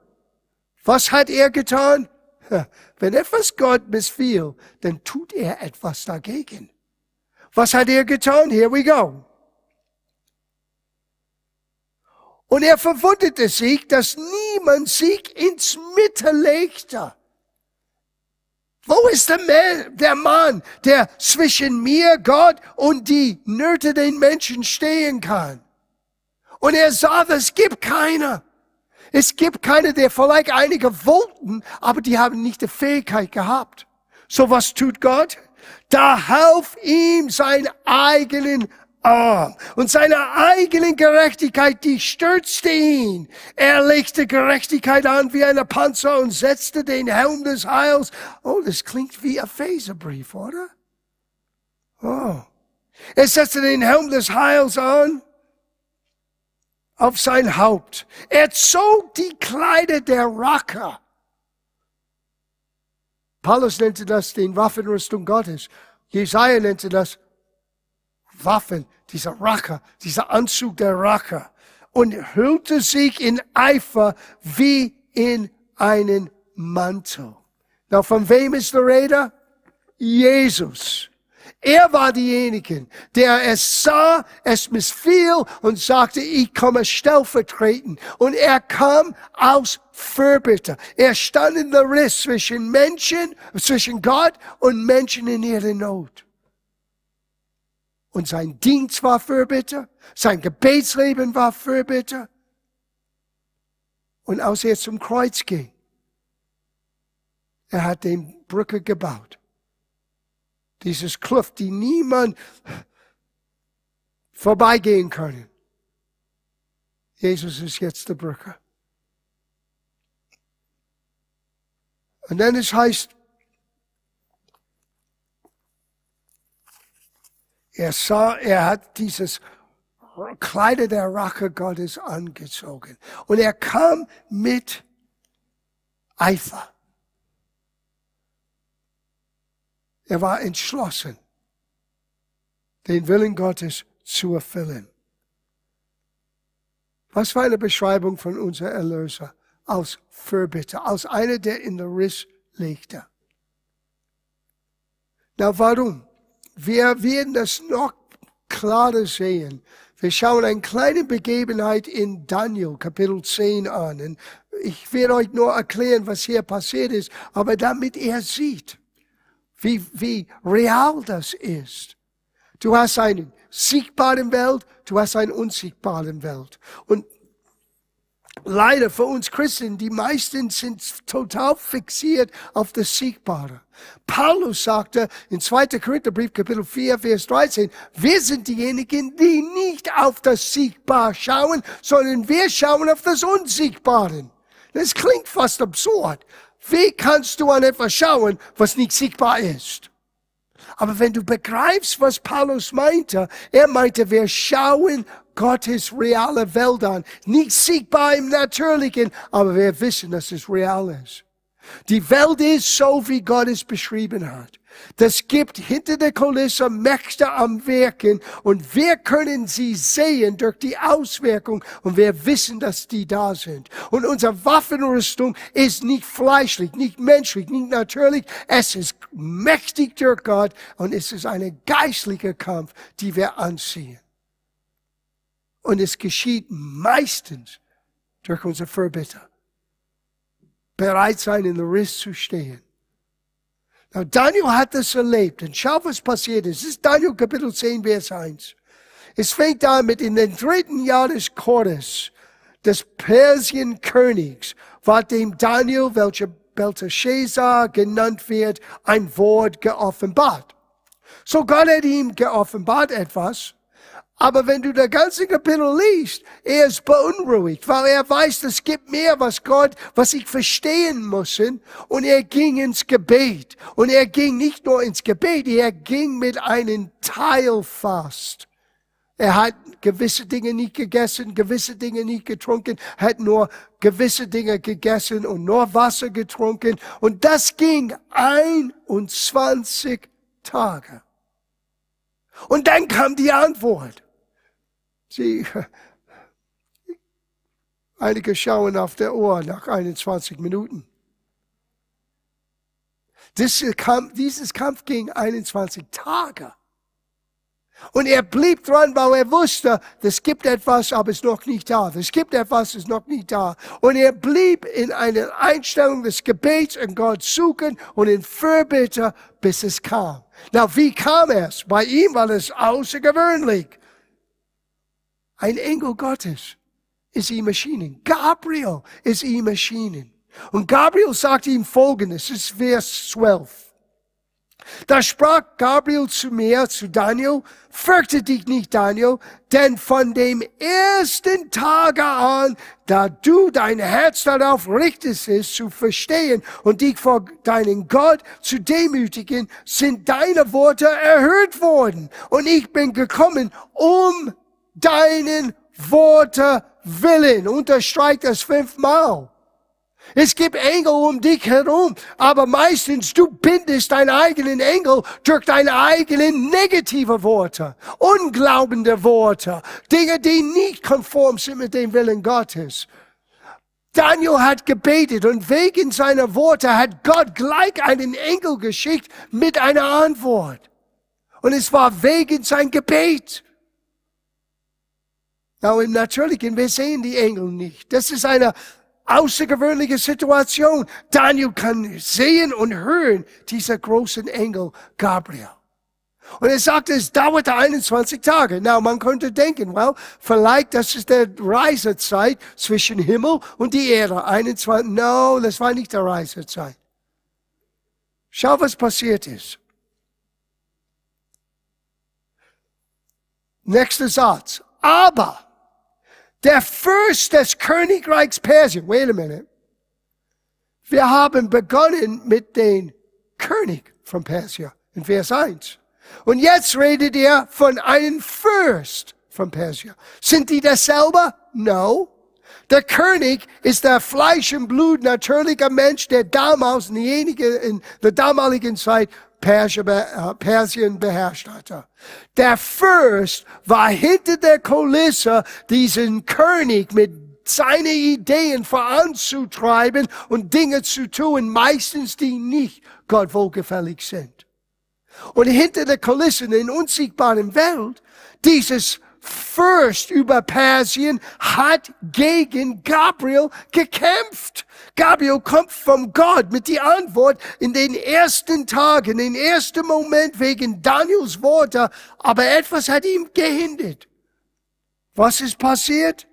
Was hat er getan? Wenn etwas Gott missfiel, dann tut er etwas dagegen. Was hat er getan? Here we go. Und er verwunderte sich, dass niemand sich ins Mitte legte. Wo ist der Mann, der zwischen mir, Gott und die Nöte den Menschen stehen kann? Und er sah, es gibt keiner. Es gibt keine, der vielleicht einige wollten, aber die haben nicht die Fähigkeit gehabt. So was tut Gott? Da half ihm sein eigenen Arm und seine eigenen Gerechtigkeit, die stürzte ihn. Er legte Gerechtigkeit an wie eine Panzer und setzte den Helm des Heils. Oh, das klingt wie ein Epheserbrief, oder? Oh. Er setzte den Helm des Heils an auf sein Haupt. Er zog die Kleider der Racker. Paulus nannte das den Waffenrüstung Gottes. Jesaja nannte das Waffen, dieser Racker, dieser Anzug der Racker. Und hüllte sich in Eifer wie in einen Mantel. Na, von wem ist die Rede? Jesus. Er war diejenige, der es sah, es missfiel und sagte, ich komme stellvertretend. Und er kam aus Fürbitte. Er stand in der Riss zwischen Menschen, zwischen Gott und Menschen in ihrer Not. Und sein Dienst war Fürbitte, sein Gebetsleben war Fürbitte. Und als er zum Kreuz ging, er hat den Brücke gebaut dieses Kluft, die niemand vorbeigehen können. Jesus ist jetzt der Brücke. Und dann es heißt, er sah, er hat dieses Kleider der Rache Gottes angezogen. Und er kam mit Eifer. Er war entschlossen, den Willen Gottes zu erfüllen. Was war eine Beschreibung von unserem Erlöser als Fürbitter, als einer, der in der Riss legte. Na, warum? Wir werden das noch klarer sehen. Wir schauen eine kleine Begebenheit in Daniel, Kapitel 10 an. Und ich werde euch nur erklären, was hier passiert ist, aber damit er sieht, wie, wie real das ist. Du hast eine sichtbare Welt, du hast eine unsichtbare Welt. Und leider für uns Christen, die meisten sind total fixiert auf das Siegbare. Paulus sagte in 2. Korintherbrief Kapitel 4, Vers 13, wir sind diejenigen, die nicht auf das Siegbare schauen, sondern wir schauen auf das Unsiegbare. Das klingt fast absurd. Wie kannst du an etwas schauen, was nicht siegbar ist? Aber wenn du begreifst, was Paulus meinte, er meinte, wir schauen Gottes reale Welt an. Nicht sichtbar im Natürlichen, aber wir wissen, dass es real ist. Die Welt ist so, wie Gott es beschrieben hat. Das gibt hinter der Kulisse Mächte am Wirken und wir können sie sehen durch die Auswirkung und wir wissen, dass die da sind. Und unsere Waffenrüstung ist nicht fleischlich, nicht menschlich, nicht natürlich. Es ist mächtig durch Gott und es ist ein geistlicher Kampf, die wir anziehen. Und es geschieht meistens durch unser Fürbitter. Bereit sein, in der Riss zu stehen. Now, Daniel hat das erlebt. Und schau, was passiert ist. Es ist Daniel Kapitel 10, Vers 1. Es fängt an mit in den dritten Jahr des Chores des Persienkönigs, war dem Daniel, welcher Belteshazzar genannt wird, ein Wort geoffenbart. So Gott hat ihm geoffenbart etwas, aber wenn du der ganze Kapitel liest, er ist beunruhigt, weil er weiß, es gibt mehr, was Gott, was ich verstehen muss. Und er ging ins Gebet. Und er ging nicht nur ins Gebet, er ging mit einem Teilfast. Er hat gewisse Dinge nicht gegessen, gewisse Dinge nicht getrunken, hat nur gewisse Dinge gegessen und nur Wasser getrunken. Und das ging 21 Tage. Und dann kam die Antwort. Sie, einige schauen auf der Uhr nach 21 Minuten. Dieses Kampf, dieses Kampf ging 21 Tage. Und er blieb dran, weil er wusste, es gibt etwas, aber es ist noch nicht da. Es gibt etwas, es ist noch nicht da. Und er blieb in einer Einstellung des Gebets und Gott suchen und in Fürbitte, bis es kam. Na, wie kam es? Bei ihm war es außergewöhnlich. Ein Engel Gottes ist ihm erschienen. Gabriel ist ihm erschienen. Und Gabriel sagt ihm Folgendes, das ist Vers 12. Da sprach Gabriel zu mir, zu Daniel, fürchte dich nicht, Daniel, denn von dem ersten Tage an, da du dein Herz darauf richtest, es zu verstehen und dich vor deinen Gott zu demütigen, sind deine Worte erhört worden. Und ich bin gekommen, um deinen Worte willen. Unterstreicht das fünfmal. Es gibt Engel um dich herum, aber meistens du bindest deinen eigenen Engel durch deine eigenen negative Worte, unglaubende Worte, Dinge, die nicht konform sind mit dem Willen Gottes. Daniel hat gebetet und wegen seiner Worte hat Gott gleich einen Engel geschickt mit einer Antwort. Und es war wegen sein Gebet. Now, im Natürlichen, wir sehen die Engel nicht. Das ist eine außergewöhnliche Situation. Daniel kann sehen und hören dieser großen Engel Gabriel. Und er sagt, es dauerte 21 Tage. Now, man könnte denken, well, vielleicht das ist der Reisezeit zwischen Himmel und die Erde. 21, no, das war nicht der Reisezeit. Schau, was passiert ist. Nächster Satz. Aber der Fürst des Königreichs Persien. Wait a minute. Wir haben begonnen mit dem König von Persien in Vers 1. Und jetzt redet er von einem Fürst von Persien. Sind die dasselbe? No. Der König ist der Fleisch und Blut natürlicher Mensch, der damals in der damaligen Zeit Persien beherrscht hatte. Der Fürst war hinter der Kulisse, diesen König mit seine Ideen voranzutreiben und Dinge zu tun, meistens die nicht Gott wohlgefällig sind. Und hinter der Kulisse in unsichtbaren Welt, dieses Fürst über Persien hat gegen Gabriel gekämpft. Gabriel kommt von Gott mit die Antwort in den ersten Tagen, in den ersten Moment wegen Daniels Worte, aber etwas hat ihm gehindert. Was ist passiert?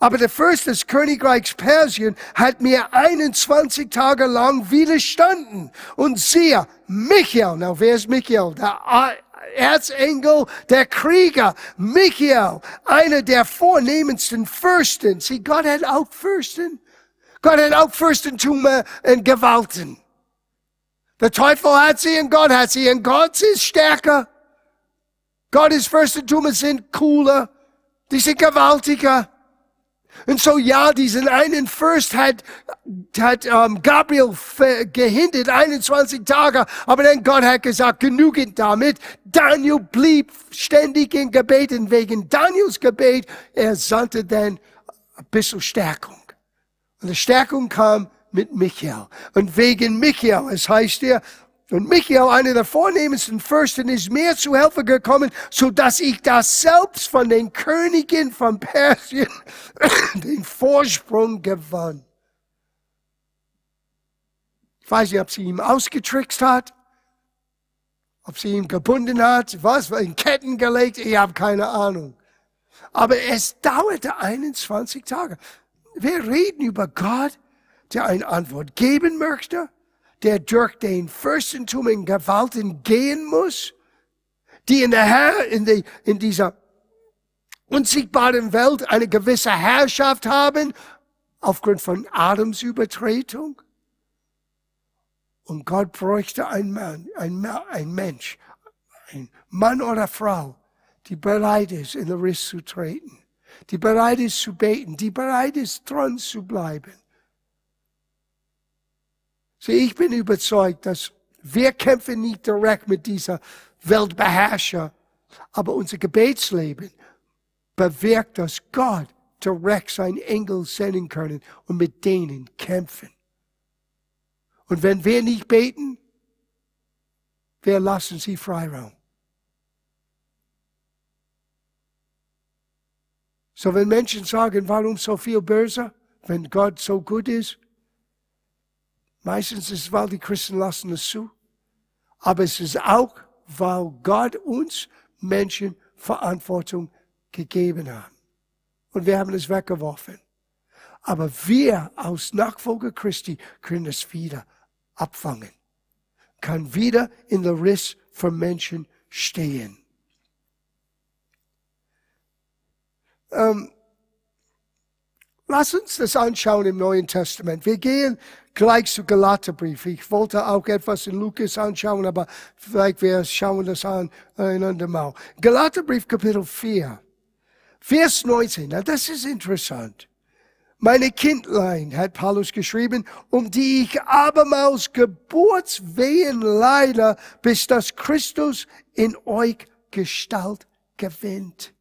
Aber der Fürst des Königreichs Persien hat mir 21 Tage lang widerstanden. Und siehe, Michael, na wer ist Michael? Der Erzengel der Krieger, Michael, einer der vornehmendsten Fürsten. Sie, Gott hat auch Fürsten. Gott hat auch Fürstentum und Gewalten. Der Teufel hat sie und Gott hat sie und Gott ist stärker. Gottes Fürstentum sind cooler. Die sind gewaltiger. Und so, ja, diesen einen Fürst hat, hat um, Gabriel gehindert, 21 Tage, aber dann Gott hat gesagt, genügend damit. Daniel blieb ständig in Gebet und wegen Daniels Gebet, er sandte dann ein bisschen Stärkung. Und die Stärkung kam mit Michael. Und wegen Michael, es heißt hier, und Michael, einer der vornehmsten Fürsten, ist mir zu Hilfe gekommen, so dass ich das selbst von den Königen von Persien den Vorsprung gewann. Ich weiß nicht, ob sie ihn ausgetrickst hat, ob sie ihn gebunden hat, was, in Ketten gelegt, ich habe keine Ahnung. Aber es dauerte 21 Tage. Wir reden über Gott, der eine Antwort geben möchte der durch den Fürstentum in Gewalten gehen muss, die in der Herr, in, die, in dieser unsichtbaren Welt eine gewisse Herrschaft haben, aufgrund von Adams Übertretung. Und Gott bräuchte einen Mann, ein, ein Mensch, ein Mann oder Frau, die bereit ist, in den Riss zu treten, die bereit ist zu beten, die bereit ist, dran zu bleiben. So, ich bin überzeugt, dass wir kämpfen nicht direkt mit dieser Weltbeherrscher, aber unser Gebetsleben bewirkt, dass Gott direkt seinen Engel senden können und mit denen kämpfen. Und wenn wir nicht beten, wir lassen sie Freiraum. So wenn Menschen sagen, warum so viel böse, wenn Gott so gut ist, Meistens ist es, weil die Christen lassen es zu. Aber es ist auch, weil Gott uns Menschen Verantwortung gegeben hat. Und wir haben es weggeworfen. Aber wir als Nachfolger Christi können es wieder abfangen. Kann wieder in der Riss für Menschen stehen. Ähm, lass uns das anschauen im Neuen Testament. Wir gehen gleich zu Galaterbrief. Ich wollte auch etwas in Lukas anschauen, aber vielleicht wir schauen das an ein andermal. Galaterbrief Kapitel 4, Vers 19. Na, das ist interessant. Meine Kindlein, hat Paulus geschrieben, um die ich abermals Geburtswehen leide, bis das Christus in euch Gestalt gewinnt.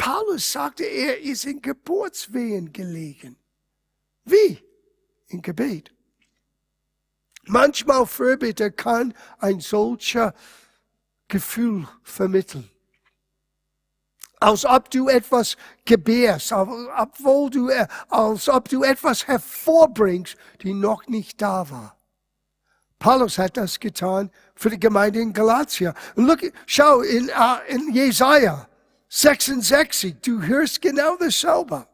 Paulus sagte, er ist in Geburtswehen gelegen. Wie? in Gebet. Manchmal Fürbitte kann ein solcher Gefühl vermitteln. Als ob du etwas gebärst, obwohl du, äh, als ob du etwas hervorbringst, die noch nicht da war. Paulus hat das getan für die Gemeinde in Galatia. Und look, schau in, uh, in Jesaja 66, du hörst genau dasselbe.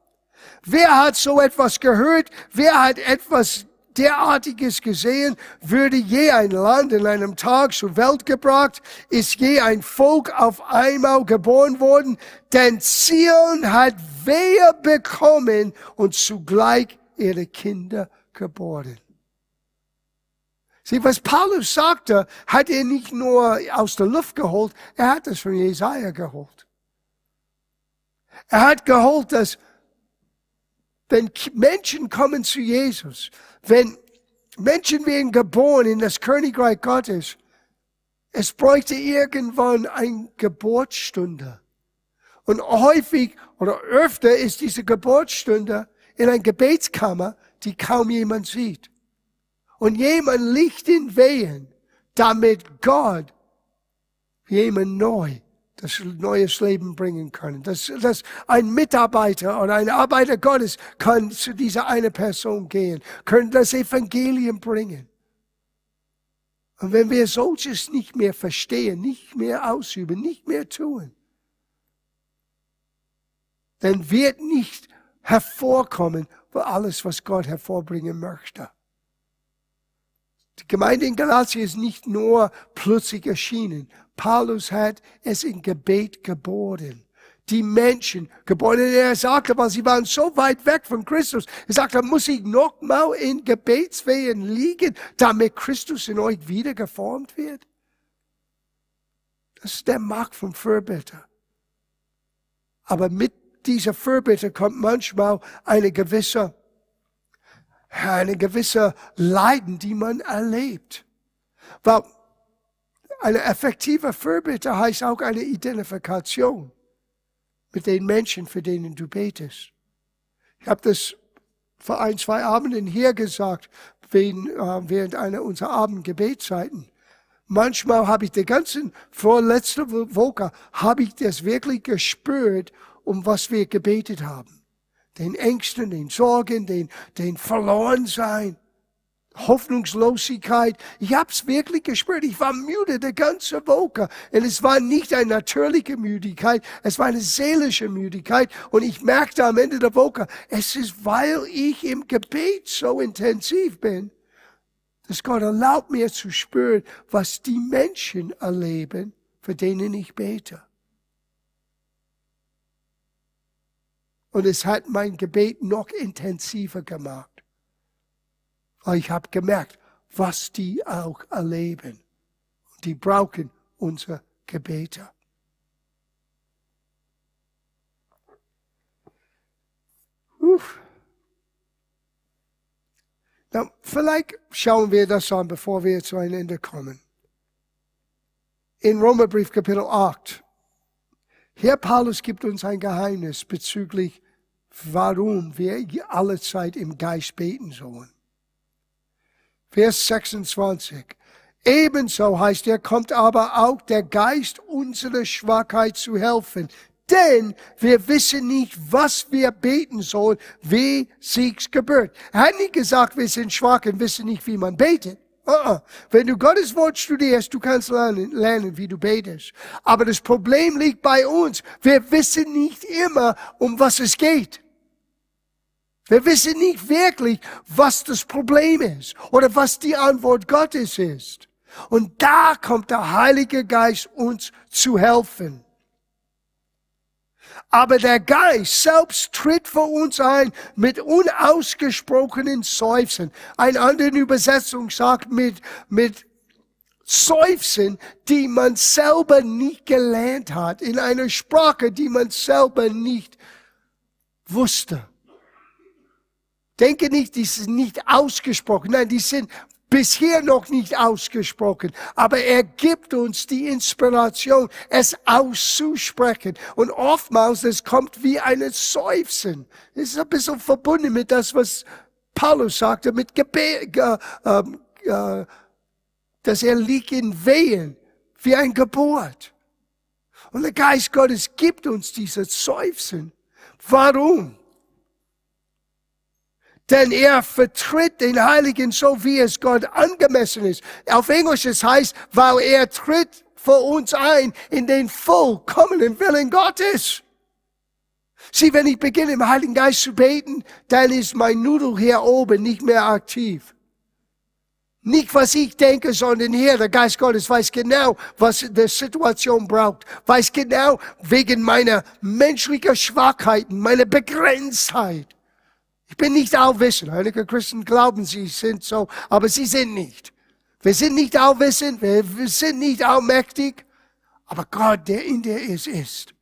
Wer hat so etwas gehört? Wer hat etwas derartiges gesehen? Würde je ein Land in einem Tag zur Welt gebracht? Ist je ein Volk auf einmal geboren worden? Denn Zion hat Wehe bekommen und zugleich ihre Kinder geboren. Sieh, was Paulus sagte, hat er nicht nur aus der Luft geholt, er hat es von Jesaja geholt. Er hat geholt, dass wenn Menschen kommen zu Jesus, wenn Menschen werden geboren in das Königreich Gottes, es bräuchte irgendwann eine Geburtsstunde. Und häufig oder öfter ist diese Geburtsstunde in einer Gebetskammer, die kaum jemand sieht. Und jemand liegt in Wehen, damit Gott jemand neu das neues Leben bringen können. Dass, dass ein Mitarbeiter oder ein Arbeiter Gottes kann zu dieser eine Person gehen, können das Evangelium bringen. Und wenn wir solches nicht mehr verstehen, nicht mehr ausüben, nicht mehr tun, dann wird nicht hervorkommen, für alles, was Gott hervorbringen möchte. Die Gemeinde in Galatien ist nicht nur plötzlich erschienen. Paulus hat es in Gebet geboren. Die Menschen geboren. Er sagte, weil sie waren so weit weg von Christus. Er sagte, muss ich noch mal in Gebetswehen liegen, damit Christus in euch wieder geformt wird? Das ist der Macht vom Fürbitter. Aber mit dieser Fürbitte kommt manchmal eine gewisse, eine gewisse Leiden, die man erlebt. Weil eine effektive Fürbitte heißt auch eine Identifikation mit den Menschen, für denen du betest. Ich habe das vor ein, zwei Abenden hier gesagt, während, äh, während einer unserer Abendgebetszeiten. Manchmal habe ich die ganzen, vorletzte Woche, habe ich das wirklich gespürt um was wir gebetet haben. Den Ängsten, den Sorgen, den, den Verlorensein, Hoffnungslosigkeit. Ich hab's wirklich gespürt. Ich war müde die ganze Woche. Und es war nicht eine natürliche Müdigkeit, es war eine seelische Müdigkeit. Und ich merkte am Ende der Woche, es ist, weil ich im Gebet so intensiv bin, dass Gott erlaubt mir zu spüren, was die Menschen erleben, für denen ich bete. Und es hat mein Gebet noch intensiver gemacht. Weil ich habe gemerkt, was die auch erleben. Die brauchen unsere Gebete. Uff. Na, vielleicht schauen wir das an, bevor wir zu einem Ende kommen. In Römerbrief Kapitel 8. Herr Paulus gibt uns ein Geheimnis bezüglich warum wir alle Zeit im Geist beten sollen. Vers 26. Ebenso heißt er, kommt aber auch der Geist unserer Schwachheit zu helfen. Denn wir wissen nicht, was wir beten sollen, wie sich's gebührt. Er hat nicht gesagt, wir sind schwach und wissen nicht, wie man betet. Uh -uh. Wenn du Gottes Wort studierst, du kannst lernen, lernen, wie du betest. Aber das Problem liegt bei uns. Wir wissen nicht immer, um was es geht. Wir wissen nicht wirklich, was das Problem ist oder was die Antwort Gottes ist. Und da kommt der Heilige Geist uns zu helfen. Aber der Geist selbst tritt für uns ein mit unausgesprochenen Seufzen. Eine andere Übersetzung sagt mit, mit Seufzen, die man selber nicht gelernt hat, in einer Sprache, die man selber nicht wusste. Denke nicht, die sind nicht ausgesprochen. Nein, die sind bisher noch nicht ausgesprochen. Aber er gibt uns die Inspiration, es auszusprechen. Und oftmals, es kommt wie ein Seufzen. Es ist ein bisschen verbunden mit das, was Paulus sagte, mit Gebet, äh, äh, dass er liegt in Wehen, wie ein Geburt. Und der Geist Gottes gibt uns dieses Seufzen. Warum? Denn er vertritt den Heiligen so, wie es Gott angemessen ist. Auf Englisch es heißt, weil er tritt für uns ein in den vollkommenen Willen Gottes. Sieh, wenn ich beginne im Heiligen Geist zu beten, dann ist mein Nudel hier oben nicht mehr aktiv. Nicht, was ich denke, sondern hier, der Geist Gottes weiß genau, was die Situation braucht. Weiß genau, wegen meiner menschlichen Schwachheiten, meiner Begrenztheit. Ich bin nicht allwissend. Einige Christen glauben, sie sind so, aber sie sind nicht. Wir sind nicht allwissend, wir, sind nicht allmächtig, aber Gott, der in dir ist, ist.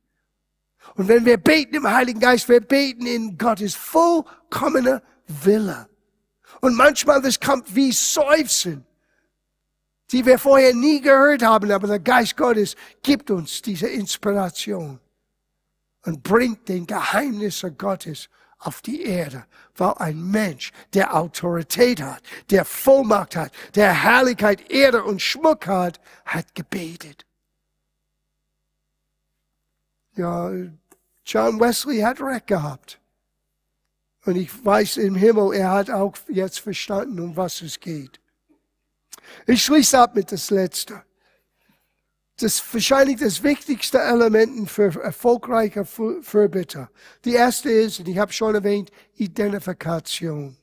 Und wenn wir beten im Heiligen Geist, wir beten in Gottes vollkommener Wille. Und manchmal das kommt wie Seufzen, die wir vorher nie gehört haben, aber der Geist Gottes gibt uns diese Inspiration und bringt den Geheimnissen Gottes auf die Erde, weil ein Mensch, der Autorität hat, der Vollmacht hat, der Herrlichkeit, Erde und Schmuck hat, hat gebetet. Ja, John Wesley hat recht gehabt. Und ich weiß im Himmel, er hat auch jetzt verstanden, um was es geht. Ich schließe ab mit das Letzte das wahrscheinlich das wichtigste Element für erfolgreiche Fürbitter. Die erste ist, und ich habe schon erwähnt, Identifikation.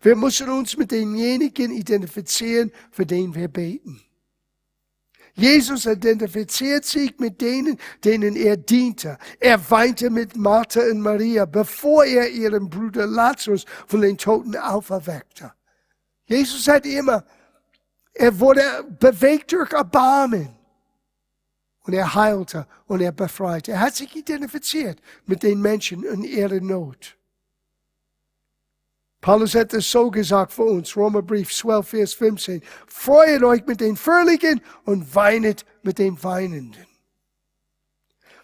Wir müssen uns mit denjenigen identifizieren, für den wir beten. Jesus identifiziert sich mit denen, denen er diente. Er weinte mit Martha und Maria, bevor er ihren Bruder Lazarus von den Toten auferweckte. Jesus hat immer, er wurde bewegt durch Erbarmen und er heilte und er befreite. Er hat sich identifiziert mit den Menschen in ihrer Not. Paulus hat es so gesagt für uns, Römerbrief 12, Vers 15. Freut euch mit den Fröhlichen und weinet mit den Weinenden.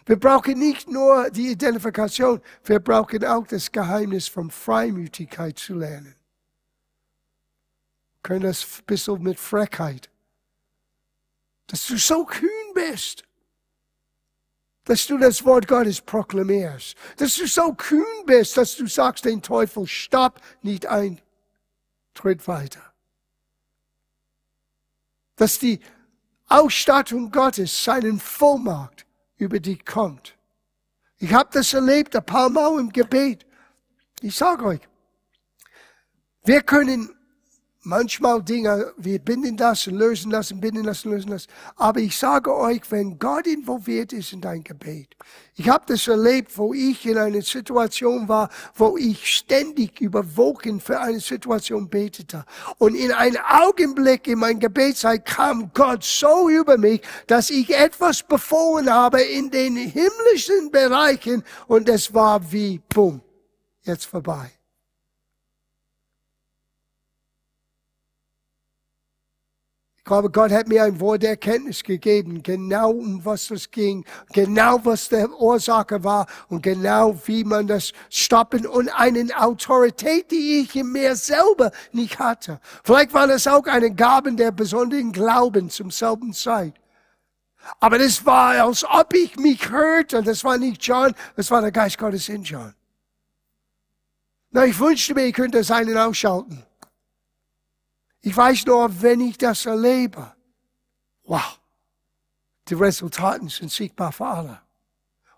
Wir brauchen nicht nur die Identifikation, wir brauchen auch das Geheimnis von Freimütigkeit zu lernen. Wir können das ein bisschen mit Freckheit. Dass du so kühn bist dass du das Wort Gottes proklamierst, dass du so kühn bist, dass du sagst, den Teufel stopp nicht ein, tritt weiter. Dass die Ausstattung Gottes seinen Vollmacht über dich kommt. Ich habe das erlebt ein paar Mal im Gebet. Ich sage euch, wir können manchmal Dinge, wir binden das und lösen das binden das lösen das. Aber ich sage euch, wenn Gott involviert ist in dein Gebet. Ich habe das erlebt, wo ich in einer Situation war, wo ich ständig überwogen für eine Situation betete. Und in einem Augenblick in mein Gebetszeit kam Gott so über mich, dass ich etwas befohlen habe in den himmlischen Bereichen und es war wie, bumm, jetzt vorbei. Ich glaube, Gott hat mir ein Wort der Erkenntnis gegeben, genau um was es ging, genau was der Ursache war und genau wie man das stoppen und eine Autorität, die ich in mir selber nicht hatte. Vielleicht war das auch eine Gaben der besonderen Glauben zum selben Zeit. Aber das war, als ob ich mich hörte, das war nicht John, das war der Geist Gottes in John. Na, ich wünschte mir, ich könnte seinen ausschalten. Ich weiß nur, wenn ich das erlebe, wow, die Resultaten sind sichtbar für alle.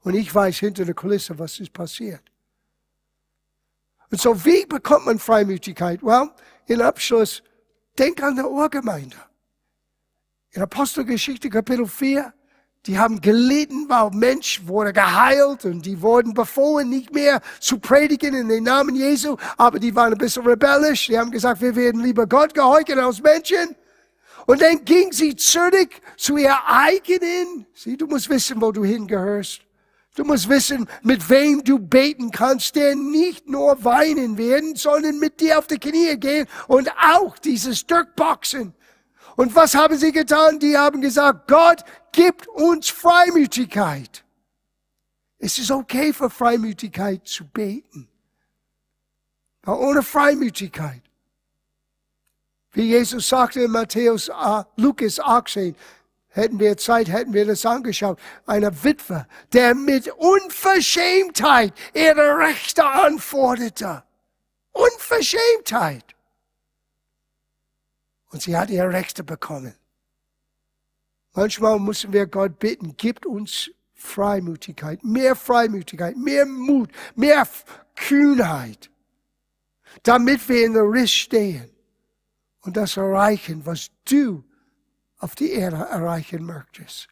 Und ich weiß hinter der Kulisse, was ist passiert. Und so, wie bekommt man Freimütigkeit? Well, in Abschluss, denk an der Urgemeinde. In Apostelgeschichte Kapitel 4, die haben gelitten, weil Mensch wurde geheilt und die wurden befohlen, nicht mehr zu predigen in den Namen Jesu. Aber die waren ein bisschen rebellisch. Die haben gesagt, wir werden lieber Gott gehorchen als Menschen. Und dann ging sie zurück zu ihr eigenen. Sieh, du musst wissen, wo du hingehörst. Du musst wissen, mit wem du beten kannst, der nicht nur weinen werden, sondern mit dir auf die Knie gehen und auch dieses Dirkboxen. Und was haben sie getan? Die haben gesagt, Gott, gibt uns Freimütigkeit. Es ist okay für Freimütigkeit zu beten. Aber ohne Freimütigkeit. Wie Jesus sagte in Matthäus, äh, Lukas 18, hätten wir Zeit, hätten wir das angeschaut, einer Witwe, der mit Unverschämtheit ihre Rechte anforderte. Unverschämtheit. Und sie hat ihre Rechte bekommen. Manchmal müssen wir Gott bitten, gibt uns Freimütigkeit, mehr Freimütigkeit, mehr Mut, mehr Kühnheit, damit wir in der Riss stehen und das erreichen, was du auf die Erde erreichen möchtest.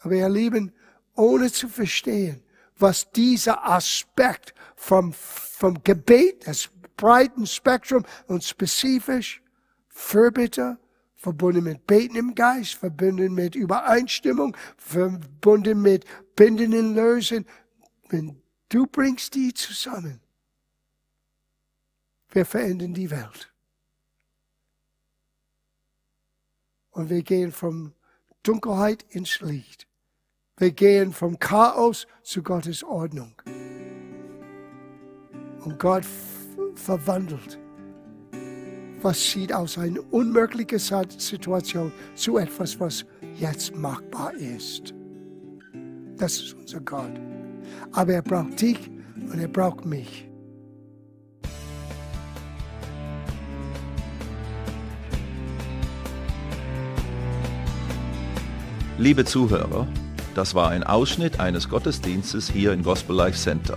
Aber ihr Lieben, ohne zu verstehen, was dieser Aspekt vom, vom Gebet, das breiten Spektrum und spezifisch, Fürbitte, verbunden mit Beten im Geist, verbunden mit Übereinstimmung, verbunden mit Binden und Lösen. Wenn du bringst die zusammen, wir verändern die Welt. Und wir gehen von Dunkelheit ins Licht. Wir gehen vom Chaos zu Gottes Ordnung. Und Gott verwandelt was sieht aus einer unmöglichen Situation zu etwas, was jetzt machbar ist. Das ist unser Gott. Aber er braucht dich und er braucht mich. Liebe Zuhörer, das war ein Ausschnitt eines Gottesdienstes hier im Gospel Life Center.